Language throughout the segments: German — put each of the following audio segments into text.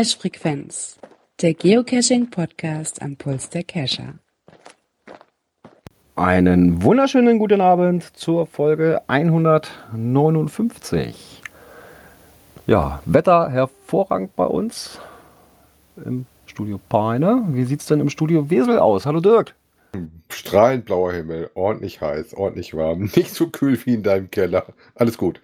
Cache Frequenz, der Geocaching-Podcast am Puls der Cacher. Einen wunderschönen guten Abend zur Folge 159. Ja, Wetter hervorragend bei uns im Studio Peine. Wie sieht es denn im Studio Wesel aus? Hallo Dirk. Strahlend blauer Himmel, ordentlich heiß, ordentlich warm, nicht so kühl wie in deinem Keller. Alles gut.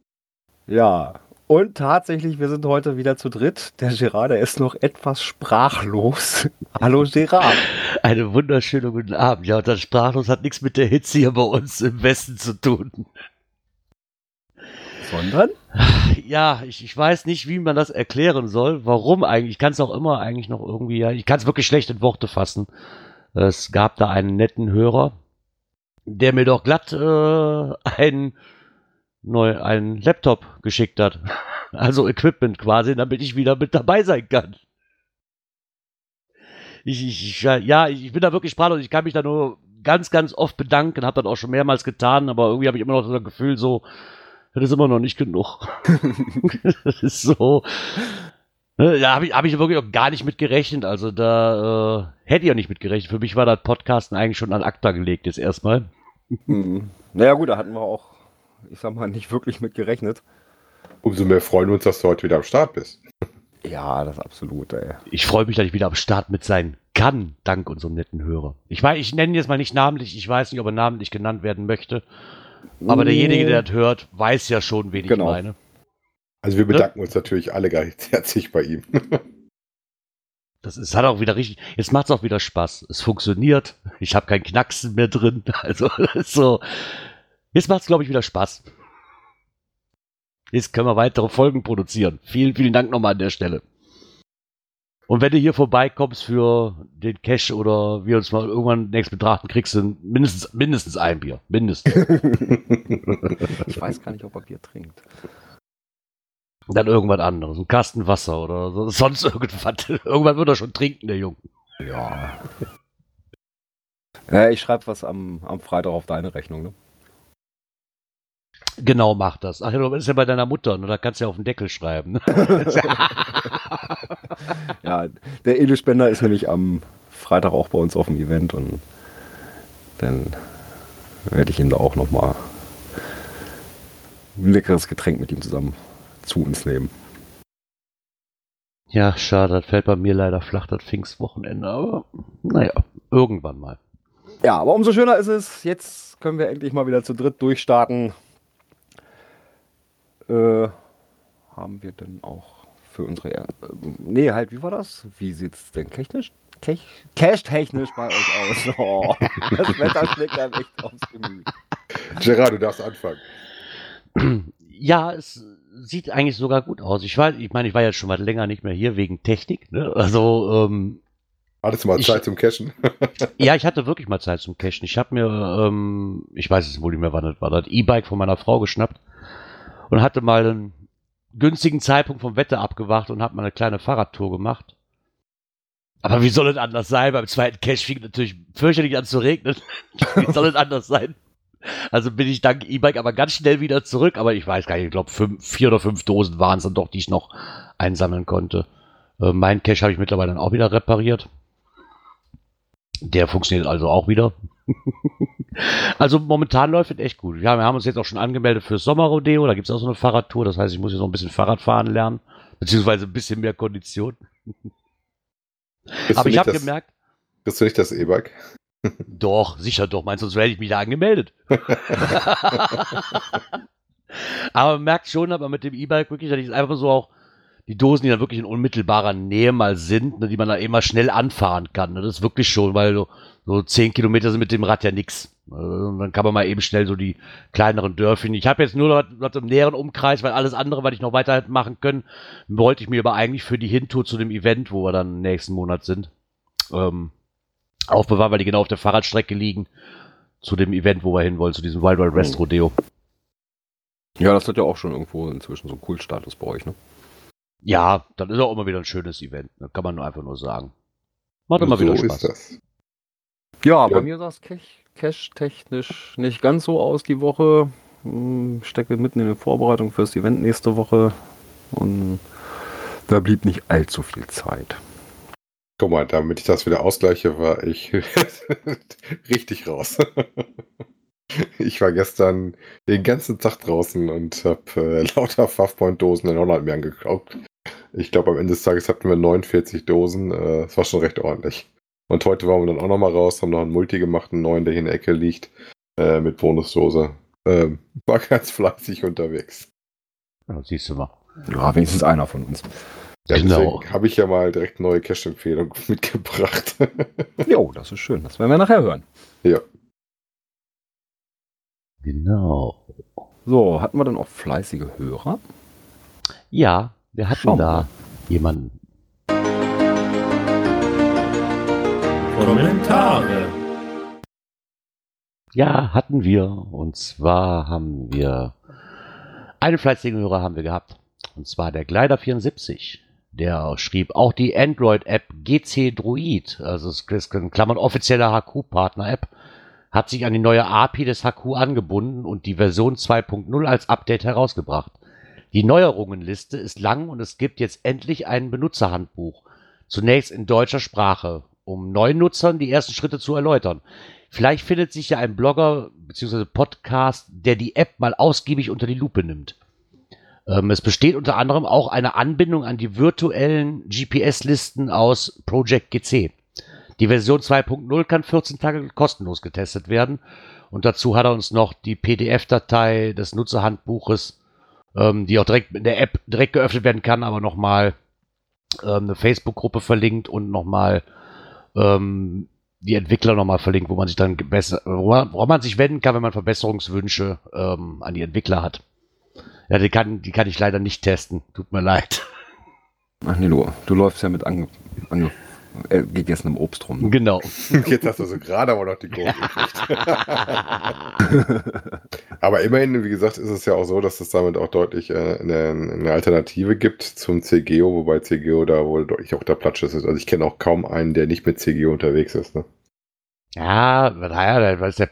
ja, und tatsächlich, wir sind heute wieder zu dritt. Der Gerard, der ist noch etwas sprachlos. Hallo Gerard. Einen wunderschönen guten Abend. Ja, und das sprachlos hat nichts mit der Hitze hier bei uns im Westen zu tun. Sondern? Ja, ich, ich weiß nicht, wie man das erklären soll. Warum eigentlich? Ich kann es auch immer eigentlich noch irgendwie, ja, ich kann es wirklich schlecht in Worte fassen. Es gab da einen netten Hörer, der mir doch glatt äh, einen neu einen Laptop geschickt hat. Also Equipment quasi, damit ich wieder mit dabei sein kann. Ich, ich, ja, ich bin da wirklich sprachlos. Ich kann mich da nur ganz, ganz oft bedanken. Habe das auch schon mehrmals getan, aber irgendwie habe ich immer noch das Gefühl, so, das ist immer noch nicht genug. das ist so. Ne, da habe ich, hab ich wirklich auch gar nicht mit gerechnet. Also da äh, hätte ich ja nicht mit gerechnet. Für mich war das Podcasten eigentlich schon an Akta gelegt jetzt erstmal. Hm. Naja gut, da hatten wir auch ich sag mal, nicht wirklich mit gerechnet. Umso mehr freuen wir uns, dass du heute wieder am Start bist. Ja, das ist absolut, ey. Ich freue mich, dass ich wieder am Start mit sein kann, dank unserem netten Hörer. Ich weiß, ich nenne jetzt mal nicht namentlich, ich weiß nicht, ob er namentlich genannt werden möchte. Aber derjenige, der das hört, weiß ja schon, wen genau. ich meine. Also wir bedanken ne? uns natürlich alle ganz herzlich bei ihm. Das ist, hat auch wieder richtig. Jetzt macht es auch wieder Spaß. Es funktioniert. Ich habe kein Knacksen mehr drin. Also so. Jetzt macht es, glaube ich, wieder Spaß. Jetzt können wir weitere Folgen produzieren. Vielen, vielen Dank nochmal an der Stelle. Und wenn du hier vorbeikommst für den Cash oder wir uns mal irgendwann nächst betrachten, kriegst du mindestens, mindestens ein Bier. Mindestens. ich weiß gar nicht, ob er Bier trinkt. Dann irgendwas anderes. Ein Kasten Wasser oder sonst irgendwas. Irgendwann wird er schon trinken, der Junge. Ja. ja ich schreibe was am, am Freitag auf deine Rechnung, ne? Genau, mach das. Ach, das ist ja bei deiner Mutter, ne? da kannst du ja auf den Deckel schreiben. Ne? ja, der Edelspender ist nämlich am Freitag auch bei uns auf dem Event und dann werde ich ihm da auch nochmal ein leckeres Getränk mit ihm zusammen zu uns nehmen. Ja, schade, das fällt bei mir leider flach, das Pfingstwochenende, aber naja, irgendwann mal. Ja, aber umso schöner ist es, jetzt können wir endlich mal wieder zu dritt durchstarten äh, haben wir denn auch für unsere. Äh, nee, halt, wie war das? Wie sieht es denn technisch? Cash-technisch bei euch aus. Oh, das Wetter schlägt einem echt aufs Gemüt. Gerard, du darfst anfangen. Ja, es sieht eigentlich sogar gut aus. Ich weiß, ich meine, ich war jetzt schon mal länger nicht mehr hier wegen Technik. Ne? Also, ähm, Hattest du mal Zeit ich, zum Cashen? ja, ich hatte wirklich mal Zeit zum Cashen. Ich habe mir, ähm, ich weiß es wohl nicht mehr, wann das war, das E-Bike von meiner Frau geschnappt und hatte mal einen günstigen Zeitpunkt vom Wetter abgewacht und habe mal eine kleine Fahrradtour gemacht. Aber wie soll es anders sein? Beim zweiten Cash fing natürlich fürchterlich an zu regnen. wie soll es anders sein? Also bin ich dank E-Bike aber ganz schnell wieder zurück. Aber ich weiß gar nicht, ich glaube, vier oder fünf Dosen waren es dann doch, die ich noch einsammeln konnte. Äh, mein Cache habe ich mittlerweile dann auch wieder repariert. Der funktioniert also auch wieder. also momentan läuft es echt gut. Ja, wir haben uns jetzt auch schon angemeldet fürs Sommerrodeo. Da gibt es auch so eine Fahrradtour. Das heißt, ich muss jetzt noch ein bisschen Fahrrad fahren lernen. Beziehungsweise ein bisschen mehr Kondition. Aber ich habe gemerkt. Bist du nicht das E-Bike? Doch, sicher doch. Meinst du, sonst hätte ich mich da angemeldet. aber man merkt schon, aber mit dem E-Bike wirklich, dass ich einfach so auch die Dosen, die dann wirklich in unmittelbarer Nähe mal sind, ne, die man da immer schnell anfahren kann. Ne, das ist wirklich schon, weil so, so 10 Kilometer sind mit dem Rad ja nix. Also, dann kann man mal eben schnell so die kleineren Dörfchen. Ich habe jetzt nur noch was im näheren Umkreis, weil alles andere, was ich noch weiter hätte machen können, wollte ich mir aber eigentlich für die Hintour zu dem Event, wo wir dann nächsten Monat sind, ähm, aufbewahren, weil die genau auf der Fahrradstrecke liegen, zu dem Event, wo wir hin wollen, zu diesem Wild Wild West Rodeo. Ja, das hat ja auch schon irgendwo inzwischen so einen Kultstatus bei euch, ne? Ja, dann ist auch immer wieder ein schönes Event. Ne? Kann man nur einfach nur sagen. Macht immer so wieder Spaß. Ja, ja, bei mir sah es cash-technisch nicht ganz so aus die Woche. Ich hm, stecke mitten in der Vorbereitung fürs Event nächste Woche. Und Da blieb nicht allzu viel Zeit. Guck mal, damit ich das wieder ausgleiche, war ich richtig raus. ich war gestern den ganzen Tag draußen und habe äh, lauter Fafpoint-Dosen in Holland mir angeguckt. Ich glaube, am Ende des Tages hatten wir 49 Dosen. Äh, das war schon recht ordentlich. Und heute waren wir dann auch nochmal raus, haben noch einen Multi gemacht, einen neuen, der hier in der Ecke liegt, äh, mit Bonusdose. Ähm, war ganz fleißig unterwegs. Ja, siehst du mal. Ja, wenigstens einer von uns. Ja, Genau. deswegen habe ich ja mal direkt neue Cash-Empfehlungen mitgebracht. Jo, das ist schön. Das werden wir nachher hören. ja. Genau. So, hatten wir dann auch fleißige Hörer? Ja, wir hatten Schauen wir da jemanden. Kommentare. Ja, hatten wir. Und zwar haben wir einen fleißigen Hörer haben wir gehabt. Und zwar der Glider74. Der schrieb auch die Android-App GC Druid, also es ist in Klammern offizielle HQ-Partner-App, hat sich an die neue API des HQ angebunden und die Version 2.0 als Update herausgebracht. Die Neuerungenliste ist lang und es gibt jetzt endlich ein Benutzerhandbuch. Zunächst in deutscher Sprache, um neuen Nutzern die ersten Schritte zu erläutern. Vielleicht findet sich ja ein Blogger bzw. Podcast, der die App mal ausgiebig unter die Lupe nimmt. Ähm, es besteht unter anderem auch eine Anbindung an die virtuellen GPS-Listen aus Project GC. Die Version 2.0 kann 14 Tage kostenlos getestet werden. Und dazu hat er uns noch die PDF-Datei des Nutzerhandbuches, ähm, die auch direkt in der App direkt geöffnet werden kann, aber nochmal ähm, eine Facebook-Gruppe verlinkt und nochmal ähm, die Entwickler nochmal verlinkt, wo man sich dann besser, woran man sich wenden kann, wenn man Verbesserungswünsche ähm, an die Entwickler hat. Ja, die kann, die kann ich leider nicht testen. Tut mir leid. Ach nee, du, du läufst ja mit ange, ange, äh, gegessenem Obst rum. Genau. Jetzt hast du so gerade aber noch die Kurve gekriegt. aber immerhin, wie gesagt, ist es ja auch so, dass es damit auch deutlich äh, eine, eine Alternative gibt zum CGO, wobei CGO da wohl deutlich auch der Platsch ist. Also ich kenne auch kaum einen, der nicht mit CGO unterwegs ist. Ne? Ja, naja, da ist der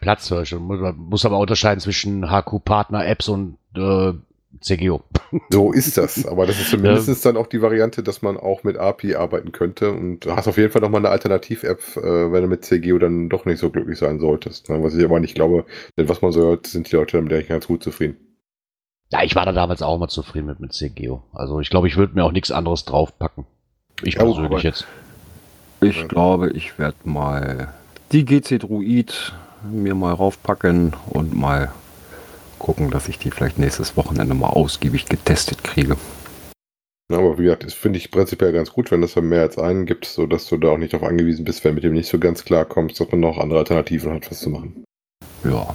muss, man muss aber unterscheiden zwischen HQ-Partner-Apps und äh, CGO. So ist das. Aber das ist zumindest dann auch die Variante, dass man auch mit API arbeiten könnte. Und du hast auf jeden Fall nochmal eine Alternativ-App, äh, wenn du mit CGO dann doch nicht so glücklich sein solltest. Ne? Was ich aber nicht glaube, denn was man so hört, sind die Leute damit eigentlich ganz gut zufrieden. Ja, ich war da damals auch mal zufrieden mit, mit CGO. Also ich glaube, ich würde mir auch nichts anderes draufpacken. Ich Ja, persönlich jetzt. Ich glaube, ich werde mal die GC Druid mir mal raufpacken und mal gucken, dass ich die vielleicht nächstes Wochenende mal ausgiebig getestet kriege. Ja, aber wie gesagt, das finde ich prinzipiell ganz gut, wenn es dann mehr als einen gibt, sodass du da auch nicht darauf angewiesen bist, wenn mit dem nicht so ganz klar kommst, dass man noch andere Alternativen hat, was zu machen. Ja.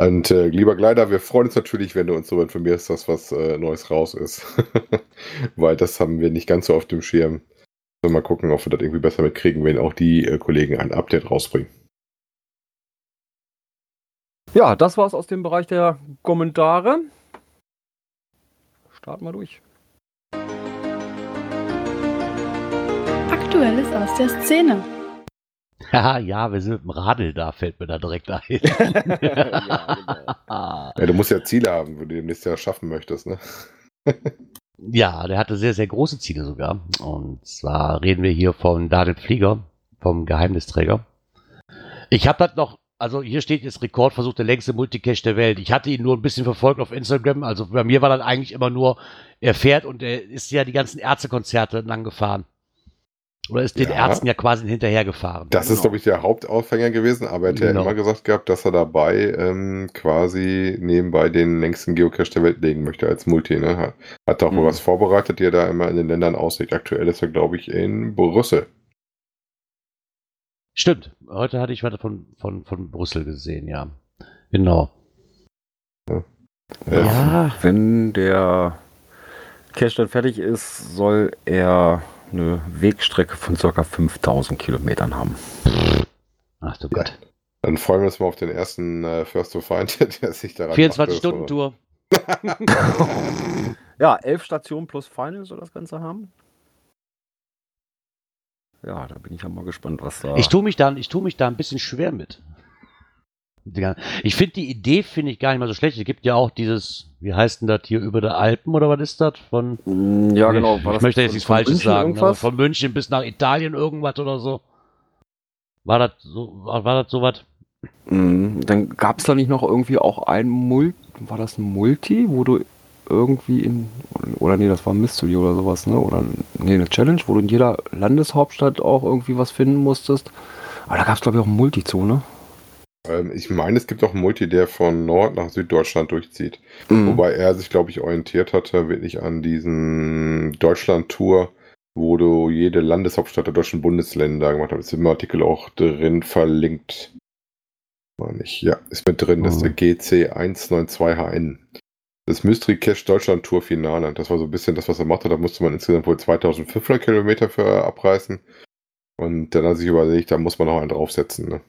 Und äh, lieber Gleiter, wir freuen uns natürlich, wenn du uns so informierst, dass was äh, Neues raus ist. Weil das haben wir nicht ganz so auf dem Schirm. So, mal gucken, ob wir das irgendwie besser mitkriegen, wenn auch die äh, Kollegen ein Update rausbringen. Ja, das war's aus dem Bereich der Kommentare. Starten wir durch. Aktuelles aus der Szene. Ja, ja, wir sind mit dem Radl da, fällt mir da direkt ein. ja, genau. Ja, du musst ja Ziele haben, wo du demnächst ja schaffen möchtest, ne? Ja, der hatte sehr, sehr große Ziele sogar. Und zwar reden wir hier von Daniel Flieger, vom Geheimnisträger. Ich habe das noch, also hier steht jetzt Rekordversuch der längste Multicache der Welt. Ich hatte ihn nur ein bisschen verfolgt auf Instagram. Also bei mir war das eigentlich immer nur, er fährt und er ist ja die ganzen Ärztekonzerte lang gefahren. Oder ist den Ja. Ärzten ja quasi hinterher gefahren. Das ist, Genau. glaube ich, der Hauptaufhänger gewesen, aber er hat ja Genau. immer gesagt gehabt, dass er dabei ähm, quasi nebenbei den längsten Geocache der Welt legen möchte als Multi. Ne? Hat- Hat auch wohl Mhm. was vorbereitet, die er da immer in den Ländern auslegt. Aktuell ist er, glaube ich, in Brüssel. Stimmt. Heute hatte ich was von, von, von Brüssel gesehen, ja. Genau. Äh, Ja. Wenn der Cache dann fertig ist, soll er eine Wegstrecke von ca. 5000 Kilometern haben. Ach du Gott. Dann freuen wir uns mal auf den ersten äh, First to Find, der sich daran 24-Stunden-Tour. ja, 11 Stationen plus Final soll das Ganze haben. Ja, da bin ich ja mal gespannt, was da. Ich tue mich da, ich tue mich da ein bisschen schwer mit. Ich finde die Idee, finde ich gar nicht mal so schlecht. Es gibt ja auch dieses, wie heißt denn das hier über der Alpen oder was ist das? Von, Mm, Ja, genau. ich, War ich das möchte jetzt nichts Falsches München sagen, von München bis nach Italien irgendwas oder so. War das so, war, das sowas? Mm, Dann gab es da nicht noch irgendwie auch ein Multi, war das ein Multi, wo du irgendwie in, oder nee, das war ein Mystery oder sowas, ne? Oder nee, eine Challenge, wo du in jeder Landeshauptstadt auch irgendwie was finden musstest. Aber da gab es glaube ich auch ein Multi zu, ne? Ähm, ich meine, es gibt auch einen Multi, der von Nord nach Süddeutschland durchzieht. Mhm. Wobei er sich, glaube ich, orientiert hatte wirklich an diesen Deutschland-Tour, wo du jede Landeshauptstadt der deutschen Bundesländer gemacht hast. Ist im Artikel auch drin verlinkt. Meine ich. Ja, ist mit drin. Das ist der GC192HN. Das Mystery Cache Deutschland Tour Finale. Das war so ein bisschen das, was er machte. Da musste man insgesamt wohl 2500 Kilometer für abreißen. Und dann hat sich überlegt, da muss man noch einen draufsetzen. Ne?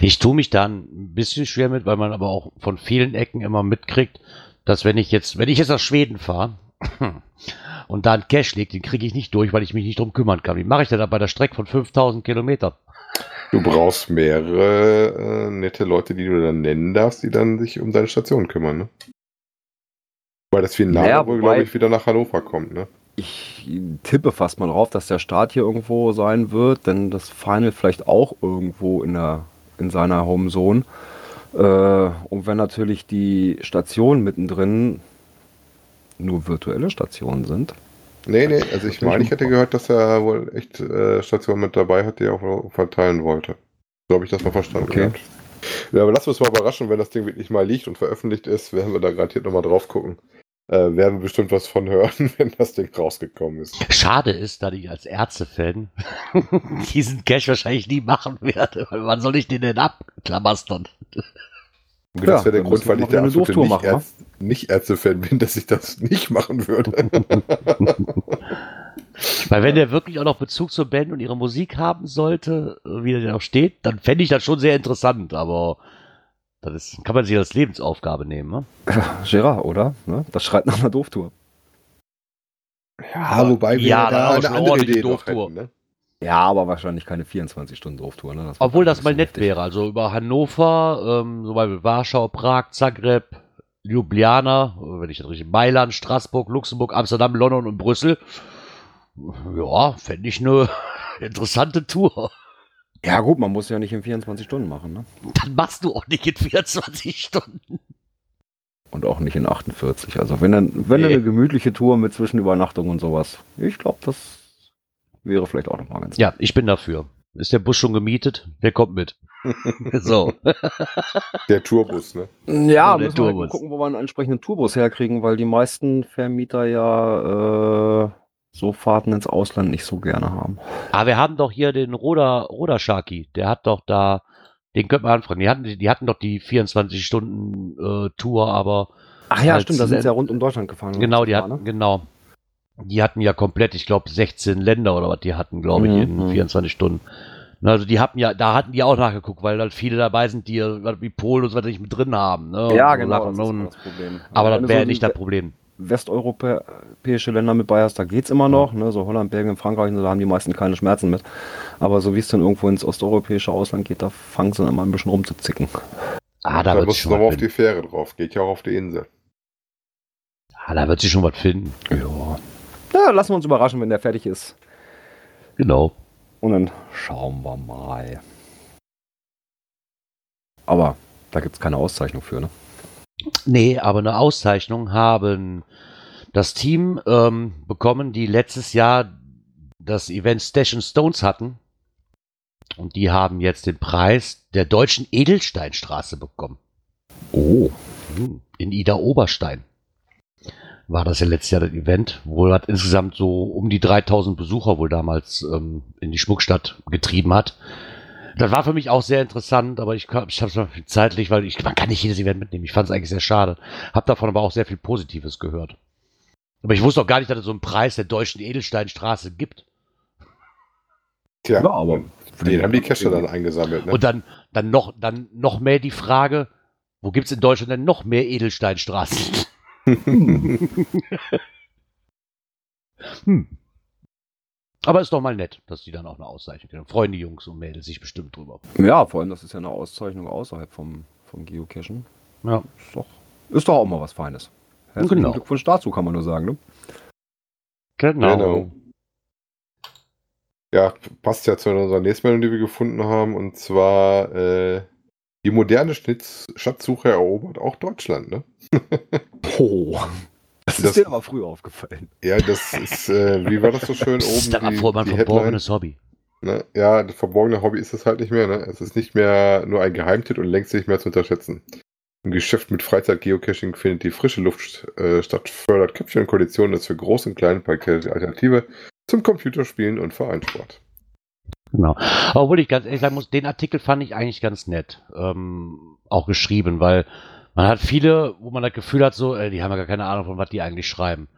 Ich tue mich da ein bisschen schwer mit, weil man aber auch von vielen Ecken immer mitkriegt, dass wenn ich jetzt, wenn ich jetzt nach Schweden fahre und da ein Cash liegt, den kriege ich nicht durch, weil ich mich nicht drum kümmern kann. Wie mache ich denn da bei der Strecke von 5000 Kilometern? Du brauchst mehrere äh, nette Leute, die du dann nennen darfst, die dann sich um deine Station kümmern, ne? Weil das Finale Naja, wohl, glaube ich, wieder nach Hannover kommt, ne? Ich tippe fast mal drauf, dass der Start hier irgendwo sein wird, denn das Final vielleicht auch irgendwo in, der, in seiner Homezone. Äh, und wenn natürlich die Stationen mittendrin nur virtuelle Stationen sind. Nee, nee, also ich meine, ich hätte gehört, dass er wohl echt äh, Stationen mit dabei hat, die er auch verteilen wollte. So habe ich das mal verstanden. Okay. gehabt. Ja, aber wir uns mal überraschen, wenn das Ding wirklich mal liegt und veröffentlicht ist, werden wir da garantiert nochmal drauf gucken. Äh, werden wir bestimmt was von hören, wenn das Ding rausgekommen ist. Schade ist, dass ich als Ärzte-Fan diesen Cash wahrscheinlich nie machen werde. Weil wann soll ich den denn abklamastern? Und Ja, das wäre der Grund, weil ich der absolute Dooftour machen, Nicht-Ärz- Nicht-Ärzte-Fan bin, dass ich das nicht machen würde. Weil wenn der wirklich auch noch Bezug zur Band und ihrer Musik haben sollte, wie der noch steht, dann fände ich das schon sehr interessant, aber das ist, kann man sich als Lebensaufgabe nehmen. Ne? Gerard, oder? Ne? Das schreit nach einer Dooftour. Ja, wobei wir Ja, da eine schon andere Idee noch Dooftour. hätten, ne? Ja, aber wahrscheinlich keine 24-Stunden-Dooftour. Ne? Obwohl das mal nett heftig. wäre. Also über Hannover, ähm, zum Beispiel Warschau, Prag, Zagreb, Ljubljana, wenn ich das richtig, Mailand, Straßburg, Luxemburg, Amsterdam, London und Brüssel. Ja, fände ich eine interessante Tour. Ja gut, man muss ja nicht in 24 Stunden machen. Ne? Dann machst du auch nicht in 24 Stunden. Und auch nicht in 48. Also wenn dann, wenn dann Nee. eine gemütliche Tour mit Zwischenübernachtung und sowas. Ich glaube, das wäre vielleicht auch nochmal ganz Ja, ich bin dafür. Ist der Bus schon gemietet? Wer kommt mit? so. Der Tourbus, ne? Ja, Oder müssen wir gucken, wo wir einen entsprechenden Tourbus herkriegen, weil die meisten Vermieter ja äh, so Fahrten ins Ausland nicht so gerne haben. Aber wir haben doch hier den Roda, Roda Sharky. Der hat doch da, den könnte man anfragen. Die hatten, die hatten doch die 24-Stunden-Tour, aber Ach ja, stimmt, da sind sie ja rund um Deutschland gefahren. genau, die Das war, hatten, ne? genau. Die hatten ja komplett, ich glaube, 16 Länder oder was die hatten, glaube ich, in Mhm. 24 Stunden. Na, Also die hatten ja, da hatten die auch nachgeguckt, weil dann viele dabei sind, die was wie Polen und so weiter nicht mit drin haben. Ne? Ja, Und so genau, Sachen. das das Problem. aber Also das wäre so nicht das Problem. Westeuropäische Länder mit bei hast, da geht's immer noch, ne? so Holland, Belgien, Frankreich, da haben die meisten keine Schmerzen mit. Aber so wie es dann irgendwo ins osteuropäische Ausland geht, da fangen sie dann immer ein bisschen rumzuzicken. Ah, da Da musst du was auf die. Fähre drauf. Geht ja auch auf die Insel. Ah, da wird sich schon was finden. Ja. Ja, lassen wir uns überraschen, wenn der fertig ist. Genau. Und dann schauen wir mal. Aber da gibt's keine Auszeichnung für, ne? Nee, aber eine Auszeichnung haben das Team ähm, bekommen, die letztes Jahr das Event Station Stones hatten. Und die haben jetzt den Preis der deutschen Edelsteinstraße bekommen. Oh. Hm, In Ida Oberstein war das ja letztes Jahr das Event. Wohl hat insgesamt so um die 3000 Besucher wohl damals ähm, in die Schmuckstadt getrieben hat. Das war für mich auch sehr interessant, aber ich, ich habe es mal zeitlich, weil ich, man kann nicht jedes Event mitnehmen. Ich fand es eigentlich sehr schade. Hab davon aber auch sehr viel Positives gehört. Aber ich wusste auch gar nicht, dass es so einen Preis der deutschen Edelsteinstraße gibt. Tja, Ja, aber den haben die Cacher dann eingesammelt, ne? Und dann, dann, noch, dann noch mehr die Frage, wo gibt's in Deutschland denn noch mehr Edelsteinstraßen? hm. Aber ist doch mal nett, dass die dann auch eine Auszeichnung kriegen. Freuen die Jungs und Mädels sich bestimmt drüber. Ja, vor allem, das ist ja eine Auszeichnung außerhalb vom, vom Geocachen. Ja. Ist doch, ist doch auch mal was Feines. Herzlichen Genau. Glückwunsch dazu, kann man nur sagen. Ne? Genau. Genau. Ja, passt ja zu unserer nächsten Meldung, die wir gefunden haben. Und zwar äh, die moderne Schnitz Schatzsuche erobert auch Deutschland, ne? Oh. Das ist Das- dir aber früh aufgefallen. Ja, das ist, äh, wie war das so schön oben? Stell mal die- mein die verborgenes Hobby. Ne? Ja, das verborgene Hobby ist es halt nicht mehr. Ne? Es ist nicht mehr nur ein Geheimtipp und längst nicht mehr zu unterschätzen. Im Geschäft mit Freizeit-Geocaching findet die frische Luft äh, statt, fördert Köpfchen und Konditionen ist für Groß und Klein Pakete Alternative zum Computerspielen und Vereinssport. Genau. Obwohl ich ganz ehrlich sagen muss, den Artikel fand ich eigentlich ganz nett. Ähm, auch geschrieben, weil man hat viele, wo man das Gefühl hat, so, äh, die haben ja gar keine Ahnung, von was die eigentlich schreiben.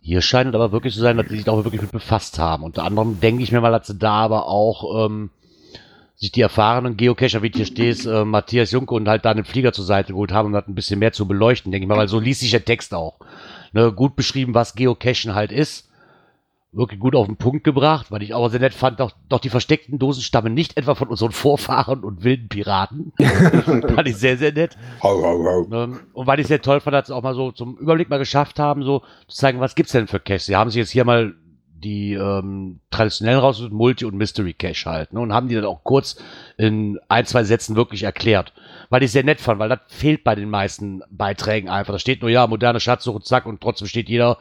Hier scheint es aber wirklich zu sein, dass die sich da auch wirklich mit befasst haben. Unter anderem denke ich mir mal, dass sie da aber auch ähm, sich die erfahrenen Geocacher, wie du hier stehst, äh, Matthias Junke und halt da einen Flieger zur Seite geholt haben, um das ein bisschen mehr zu beleuchten, denke ich mal, weil so liest sich der Text auch. Ne, gut beschrieben, was Geocachen halt ist wirklich gut auf den Punkt gebracht, weil ich auch sehr nett fand, doch, doch die versteckten Dosen stammen nicht etwa von unseren Vorfahren und wilden Piraten. fand ich sehr, sehr nett. Ähm, Und weil ich sehr toll fand, dass sie auch mal so zum Überblick mal geschafft haben, so zu zeigen, was gibt's denn für Caches. Sie haben sich jetzt hier mal die ähm, traditionellen rausgesucht, Multi- und Mystery Cache halt, ne, und haben die dann auch kurz in ein, zwei Sätzen wirklich erklärt. Weil ich sehr nett fand, weil das fehlt bei den meisten Beiträgen einfach. Da steht nur, ja, moderne Schatzsuche, zack, und trotzdem steht jeder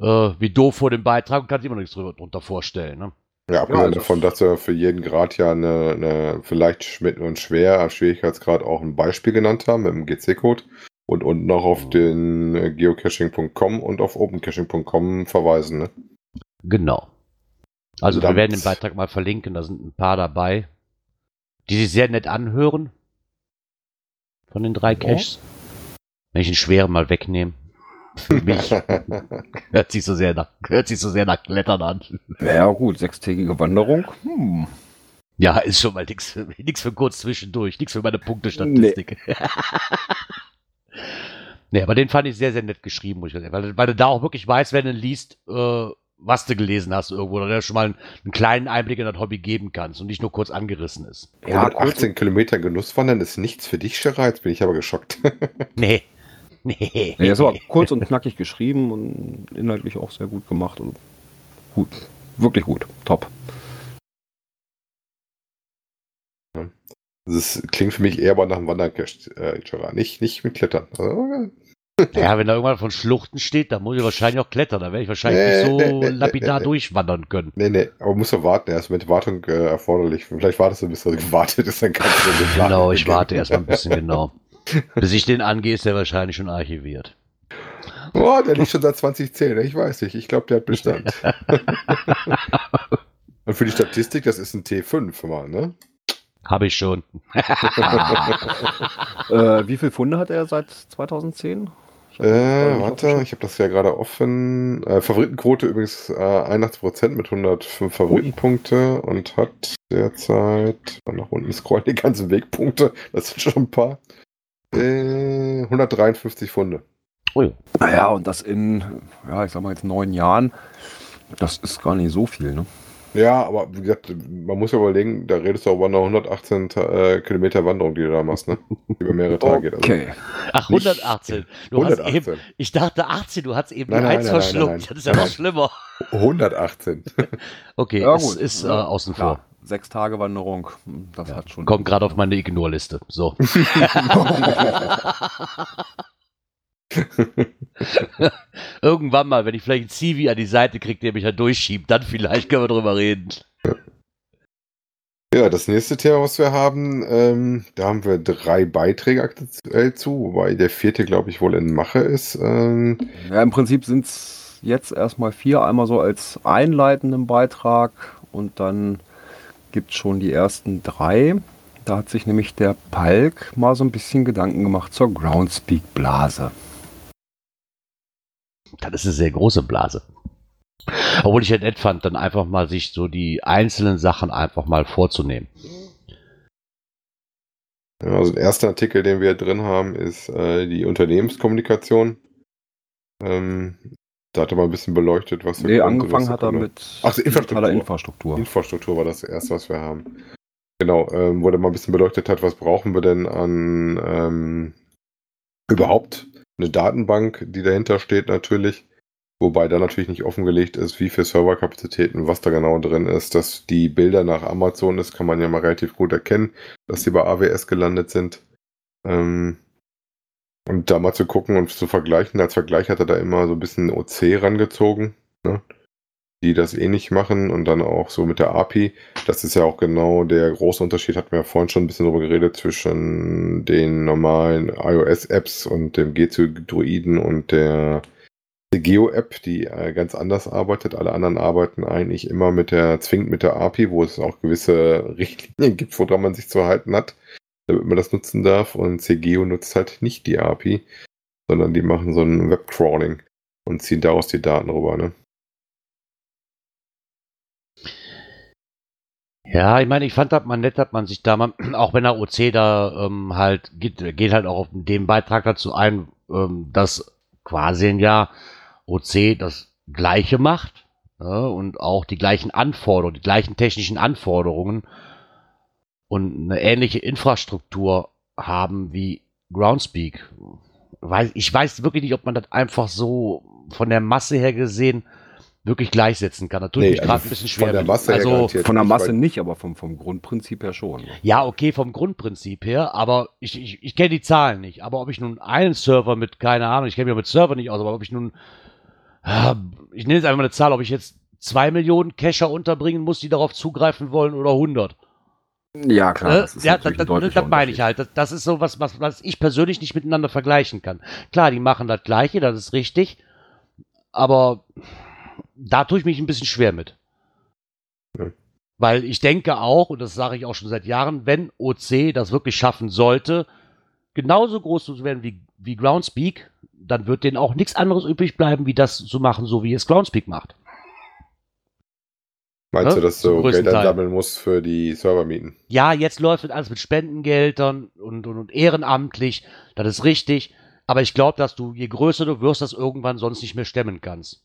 äh, wie doof vor dem Beitrag und kann sich immer noch nichts drüber, drunter vorstellen. Ne? Ja, abgesehen also- davon, dass wir für jeden Grad ja eine, eine vielleicht mit und schwer am Schwierigkeitsgrad auch ein Beispiel genannt haben mit dem GC-Code und unten auch auf den äh, geocaching.com und auf opencaching.com verweisen. Ne? Genau. Also wir Verdammt. werden den Beitrag mal verlinken, da sind ein paar dabei, die sich sehr nett anhören. Von den drei Caches. Wenn ich den schweren mal wegnehme. Für mich hört sich so sehr nach, hört sich so sehr nach Klettern an. Ja, gut, sechstägige Wanderung. Hm. Ja, ist schon mal nix für, nix für kurz zwischendurch, nix für meine Punktestatistik. Nee. aber den fand ich sehr, sehr nett geschrieben, muss ich sagen. Weil, weil du da auch wirklich weißt, wenn du liest, äh, was du gelesen hast irgendwo, oder der schon mal einen, einen kleinen Einblick in das Hobby geben kannst und nicht nur kurz angerissen ist. Ja, Ja, kurz- 18 Kilometer Genusswandern ist nichts für dich, Gerard. Jetzt bin ich aber geschockt. Nee. Nee. Nee, aber kurz und knackig geschrieben und inhaltlich auch sehr gut gemacht. Und gut. Wirklich gut. Top. Das klingt für mich eher aber nach einem Wandercache, äh. Nicht, nicht mit Klettern. Ja, wenn da irgendwann von Schluchten steht, dann muss ich wahrscheinlich auch klettern. Da werde ich wahrscheinlich Nee, nicht so nee, lapidar nee, nee. durchwandern können. nee, nee, aber musst du warten. Er ist mit Wartung äh, erforderlich. Vielleicht wartest du, bis er gewartet ist, dann kannst du Genau, ich warte erstmal ein bisschen genau. Bis ich den angehe, ist der wahrscheinlich schon archiviert. Oh, der liegt schon seit 2010. Ich weiß nicht. Ich glaube, der hat Bestand. Und für die Statistik, das ist ein T5 mal, ne? Habe ich schon. Äh, wie viele Funde hat er seit 2010? Ich Äh, warte, ich habe das ja gerade offen. Äh, Favoritenquote übrigens äh, 81% mit 105 Favoritenpunkte und hat derzeit, nach unten scrollen die ganzen Wegpunkte, das sind schon ein paar, äh, 153 Funde. Oh, Naja, und das in, ja, ich sag mal jetzt neun Jahren. Das ist gar nicht so viel, ne? Ja, aber wie gesagt, man muss ja überlegen, da redest du aber noch 118 äh, Kilometer Wanderung, die du da machst, ne? Über mehrere Tage geht. Also Okay. Ach, Nicht- 118. Du hast 118. eben, ich dachte 18, du hast eben Nein, die nein, 1 nein, nein, verschluckt. nein, nein. Das ist ja noch schlimmer. 118. Okay, Ja, es gut. ist äh, Ja, außen vor. Sechs Tage Wanderung. Das hat schon. Kommt gerade auf meine Ignore-Liste. So. Irgendwann mal, wenn ich vielleicht einen CV an die Seite kriege, der mich da durchschiebt, dann vielleicht können wir drüber reden. Ja, das nächste Thema, was wir haben, ähm, da haben wir drei Beiträge aktuell zu, wobei der vierte, glaube ich, wohl in Mache ist. Ähm, Ja, im Prinzip sind es jetzt erstmal vier, einmal so als einleitenden Beitrag und dann gibt es schon die ersten drei. Da hat sich nämlich der Palk mal so ein bisschen Gedanken gemacht zur Groundspeak-Blase. Das ist eine sehr große Blase. Obwohl ich ja nett fand, dann einfach mal sich so die einzelnen Sachen einfach mal vorzunehmen. ja, also der erste Artikel, den wir drin haben, ist äh, die Unternehmenskommunikation. Ähm, Da hat er mal ein bisschen beleuchtet, was Nee, kommt und angefangen hat er mit Ach, Infrastruktur. Infrastruktur. Infrastruktur war das erste, was wir haben. Genau, ähm, wo er mal ein bisschen beleuchtet hat, was brauchen wir denn an ähm, überhaupt eine Datenbank, die dahinter steht natürlich. Wobei da natürlich nicht offengelegt ist, wie viel Serverkapazitäten, was da genau drin ist. Dass die Bilder nach Amazon ist, kann man ja mal relativ gut erkennen, dass sie bei AWS gelandet sind. Ähm, und da mal zu gucken und zu vergleichen. Als Vergleich hat er da immer so ein bisschen OC rangezogen, ne? die das ähnlich machen und dann auch so mit der API. Das ist ja auch genau der große Unterschied, hatten wir ja vorhin schon ein bisschen drüber geredet, zwischen den normalen iOS-Apps und dem G2-Druiden und der, der Geo-App, die äh, ganz anders arbeitet. Alle anderen arbeiten eigentlich immer mit der, zwingend mit der API, wo es auch gewisse Richtlinien gibt, woran man sich zu halten hat, damit man das nutzen darf. Und CGeo nutzt halt nicht die API, sondern die machen so ein Webcrawling und ziehen daraus die Daten rüber. Ne? Ja, ich meine, ich fand das mal nett, dass man sich da mal, auch wenn der OC da ähm, halt, geht, geht halt auch auf den Beitrag dazu ein, ähm, dass quasi ein Jahr OC das Gleiche macht ne, und auch die gleichen Anforderungen, die gleichen technischen Anforderungen und eine ähnliche Infrastruktur haben wie Groundspeak. Ich weiß wirklich nicht, ob man das einfach so von der Masse her gesehen wirklich gleichsetzen kann. Da tue ich Nee, mich gerade also ein bisschen von schwer der mit. Masse her also. Von der nicht, Masse nicht, aber vom, vom Grundprinzip her schon. ja, okay, vom Grundprinzip her, aber ich, ich, ich kenne die Zahlen nicht. Aber ob ich nun einen Server mit, keine Ahnung, ich kenne mich mit Server nicht aus, aber ob ich nun, äh, ich nenne jetzt einfach mal eine Zahl, ob ich jetzt zwei Millionen Cacher unterbringen muss, die darauf zugreifen wollen oder 100. Ja, klar. Äh, das ist ja, natürlich das, das, das meine ich halt. Das, das ist so was, was, was ich persönlich nicht miteinander vergleichen kann. Klar, die machen das Gleiche, das ist richtig, aber da tue ich mich ein bisschen schwer mit. Ja. Weil ich denke auch, und das sage ich auch schon seit Jahren, wenn OC das wirklich schaffen sollte, genauso groß zu werden wie, wie Groundspeak, dann wird denen auch nichts anderes übrig bleiben, wie das zu machen, so wie es Groundspeak macht. Meinst Ne? du, dass du Geld einsammeln musst für die Servermieten? Ja, jetzt läuft das alles mit Spendengeldern und, und, und ehrenamtlich, das ist richtig. Aber ich glaube, dass du, je größer du wirst, das irgendwann sonst nicht mehr stemmen kannst.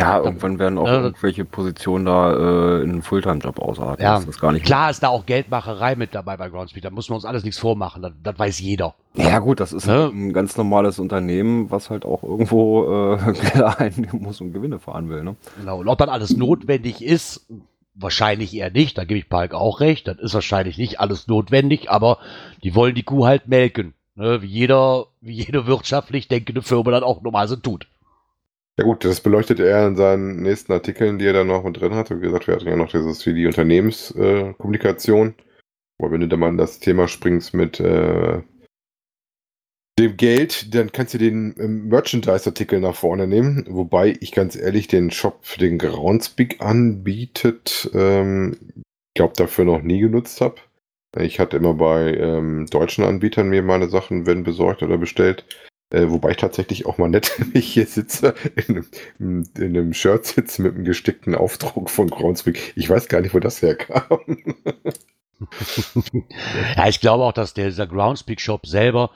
Ja, irgendwann werden auch das- irgendwelche Positionen da äh, in einen Fulltime-Job ausarten. Ja, Das ist gar nicht Klar ist da auch Geldmacherei mit dabei bei Groundspeak, da muss man uns alles nichts vormachen, das, das weiß jeder. Ja gut, das ist Ne? ein ganz normales Unternehmen, was halt auch irgendwo äh, Gelder einnehmen muss und Gewinne fahren will. Ne? Genau. Und ob dann alles notwendig ist, wahrscheinlich eher nicht, da gebe ich Palk auch recht, das ist wahrscheinlich nicht alles notwendig, aber die wollen die Kuh halt melken. Ne? Wie jeder, wie jede wirtschaftlich denkende Firma das auch normal so tut. Ja gut, das beleuchtet er in seinen nächsten Artikeln, die er dann noch mit drin hatte. Wie gesagt, wir hatten ja noch dieses wie die Unternehmenskommunikation. Äh. Aber wenn du da mal in das Thema springst mit äh, dem Geld, dann kannst du den ähm, Merchandise-Artikel nach vorne nehmen. Wobei ich ganz ehrlich den Shop für den Groundspeak anbietet, ähm, ich glaube dafür noch nie genutzt habe. Ich hatte immer bei ähm, deutschen Anbietern mir meine Sachen wenn besorgt oder bestellt. Äh, wobei ich tatsächlich auch mal nett, wenn ich hier sitze, in einem, in einem Shirt sitze mit einem gestickten Aufdruck von Groundspeak. Ich weiß gar nicht, wo das herkam. Ja, ich glaube auch, dass der, dieser Groundspeak-Shop selber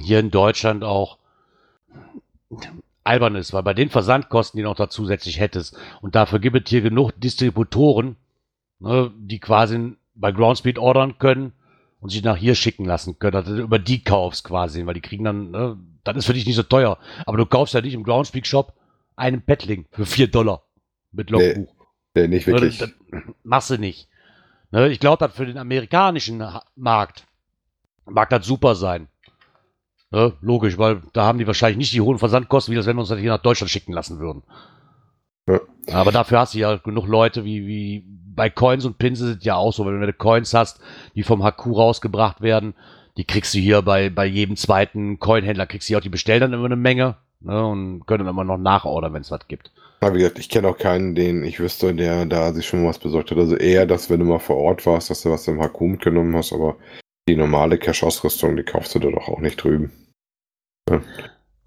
hier in Deutschland auch albern ist, weil bei den Versandkosten, die du noch da zusätzlich hättest, und dafür gibt es hier genug Distributoren, ne, die quasi bei Groundspeak ordern können und sich nach hier schicken lassen können, dass du über die kaufst quasi, weil die kriegen dann, ne, das ist für dich nicht so teuer, aber du kaufst ja nicht im Groundspeak-Shop einen Paddling für 4 Dollar mit Logbuch. nee, nicht wirklich. Ne, das, das machst du nicht. Ne, ich glaube, das für den amerikanischen Markt mag das super sein. Ne, logisch, weil da haben die wahrscheinlich nicht die hohen Versandkosten, wie das, wenn wir uns das hier nach Deutschland schicken lassen würden. Ja. Aber dafür hast du ja genug Leute, wie, wie bei Coins und Pins es ja auch so, wenn du Coins hast, die vom HQ rausgebracht werden, die kriegst du hier bei, bei jedem zweiten Coinhändler, kriegst du hier auch, die bestellen dann immer eine Menge ne, und können dann immer noch nachordern, wenn es was gibt. Ja, wie gesagt, ich kenne auch keinen, den ich wüsste, der da sich schon was besorgt hat. Also eher, dass wenn du mal vor Ort warst, dass du was im HQ mitgenommen hast, aber die normale Cash-Ausrüstung, die kaufst du da doch auch nicht drüben.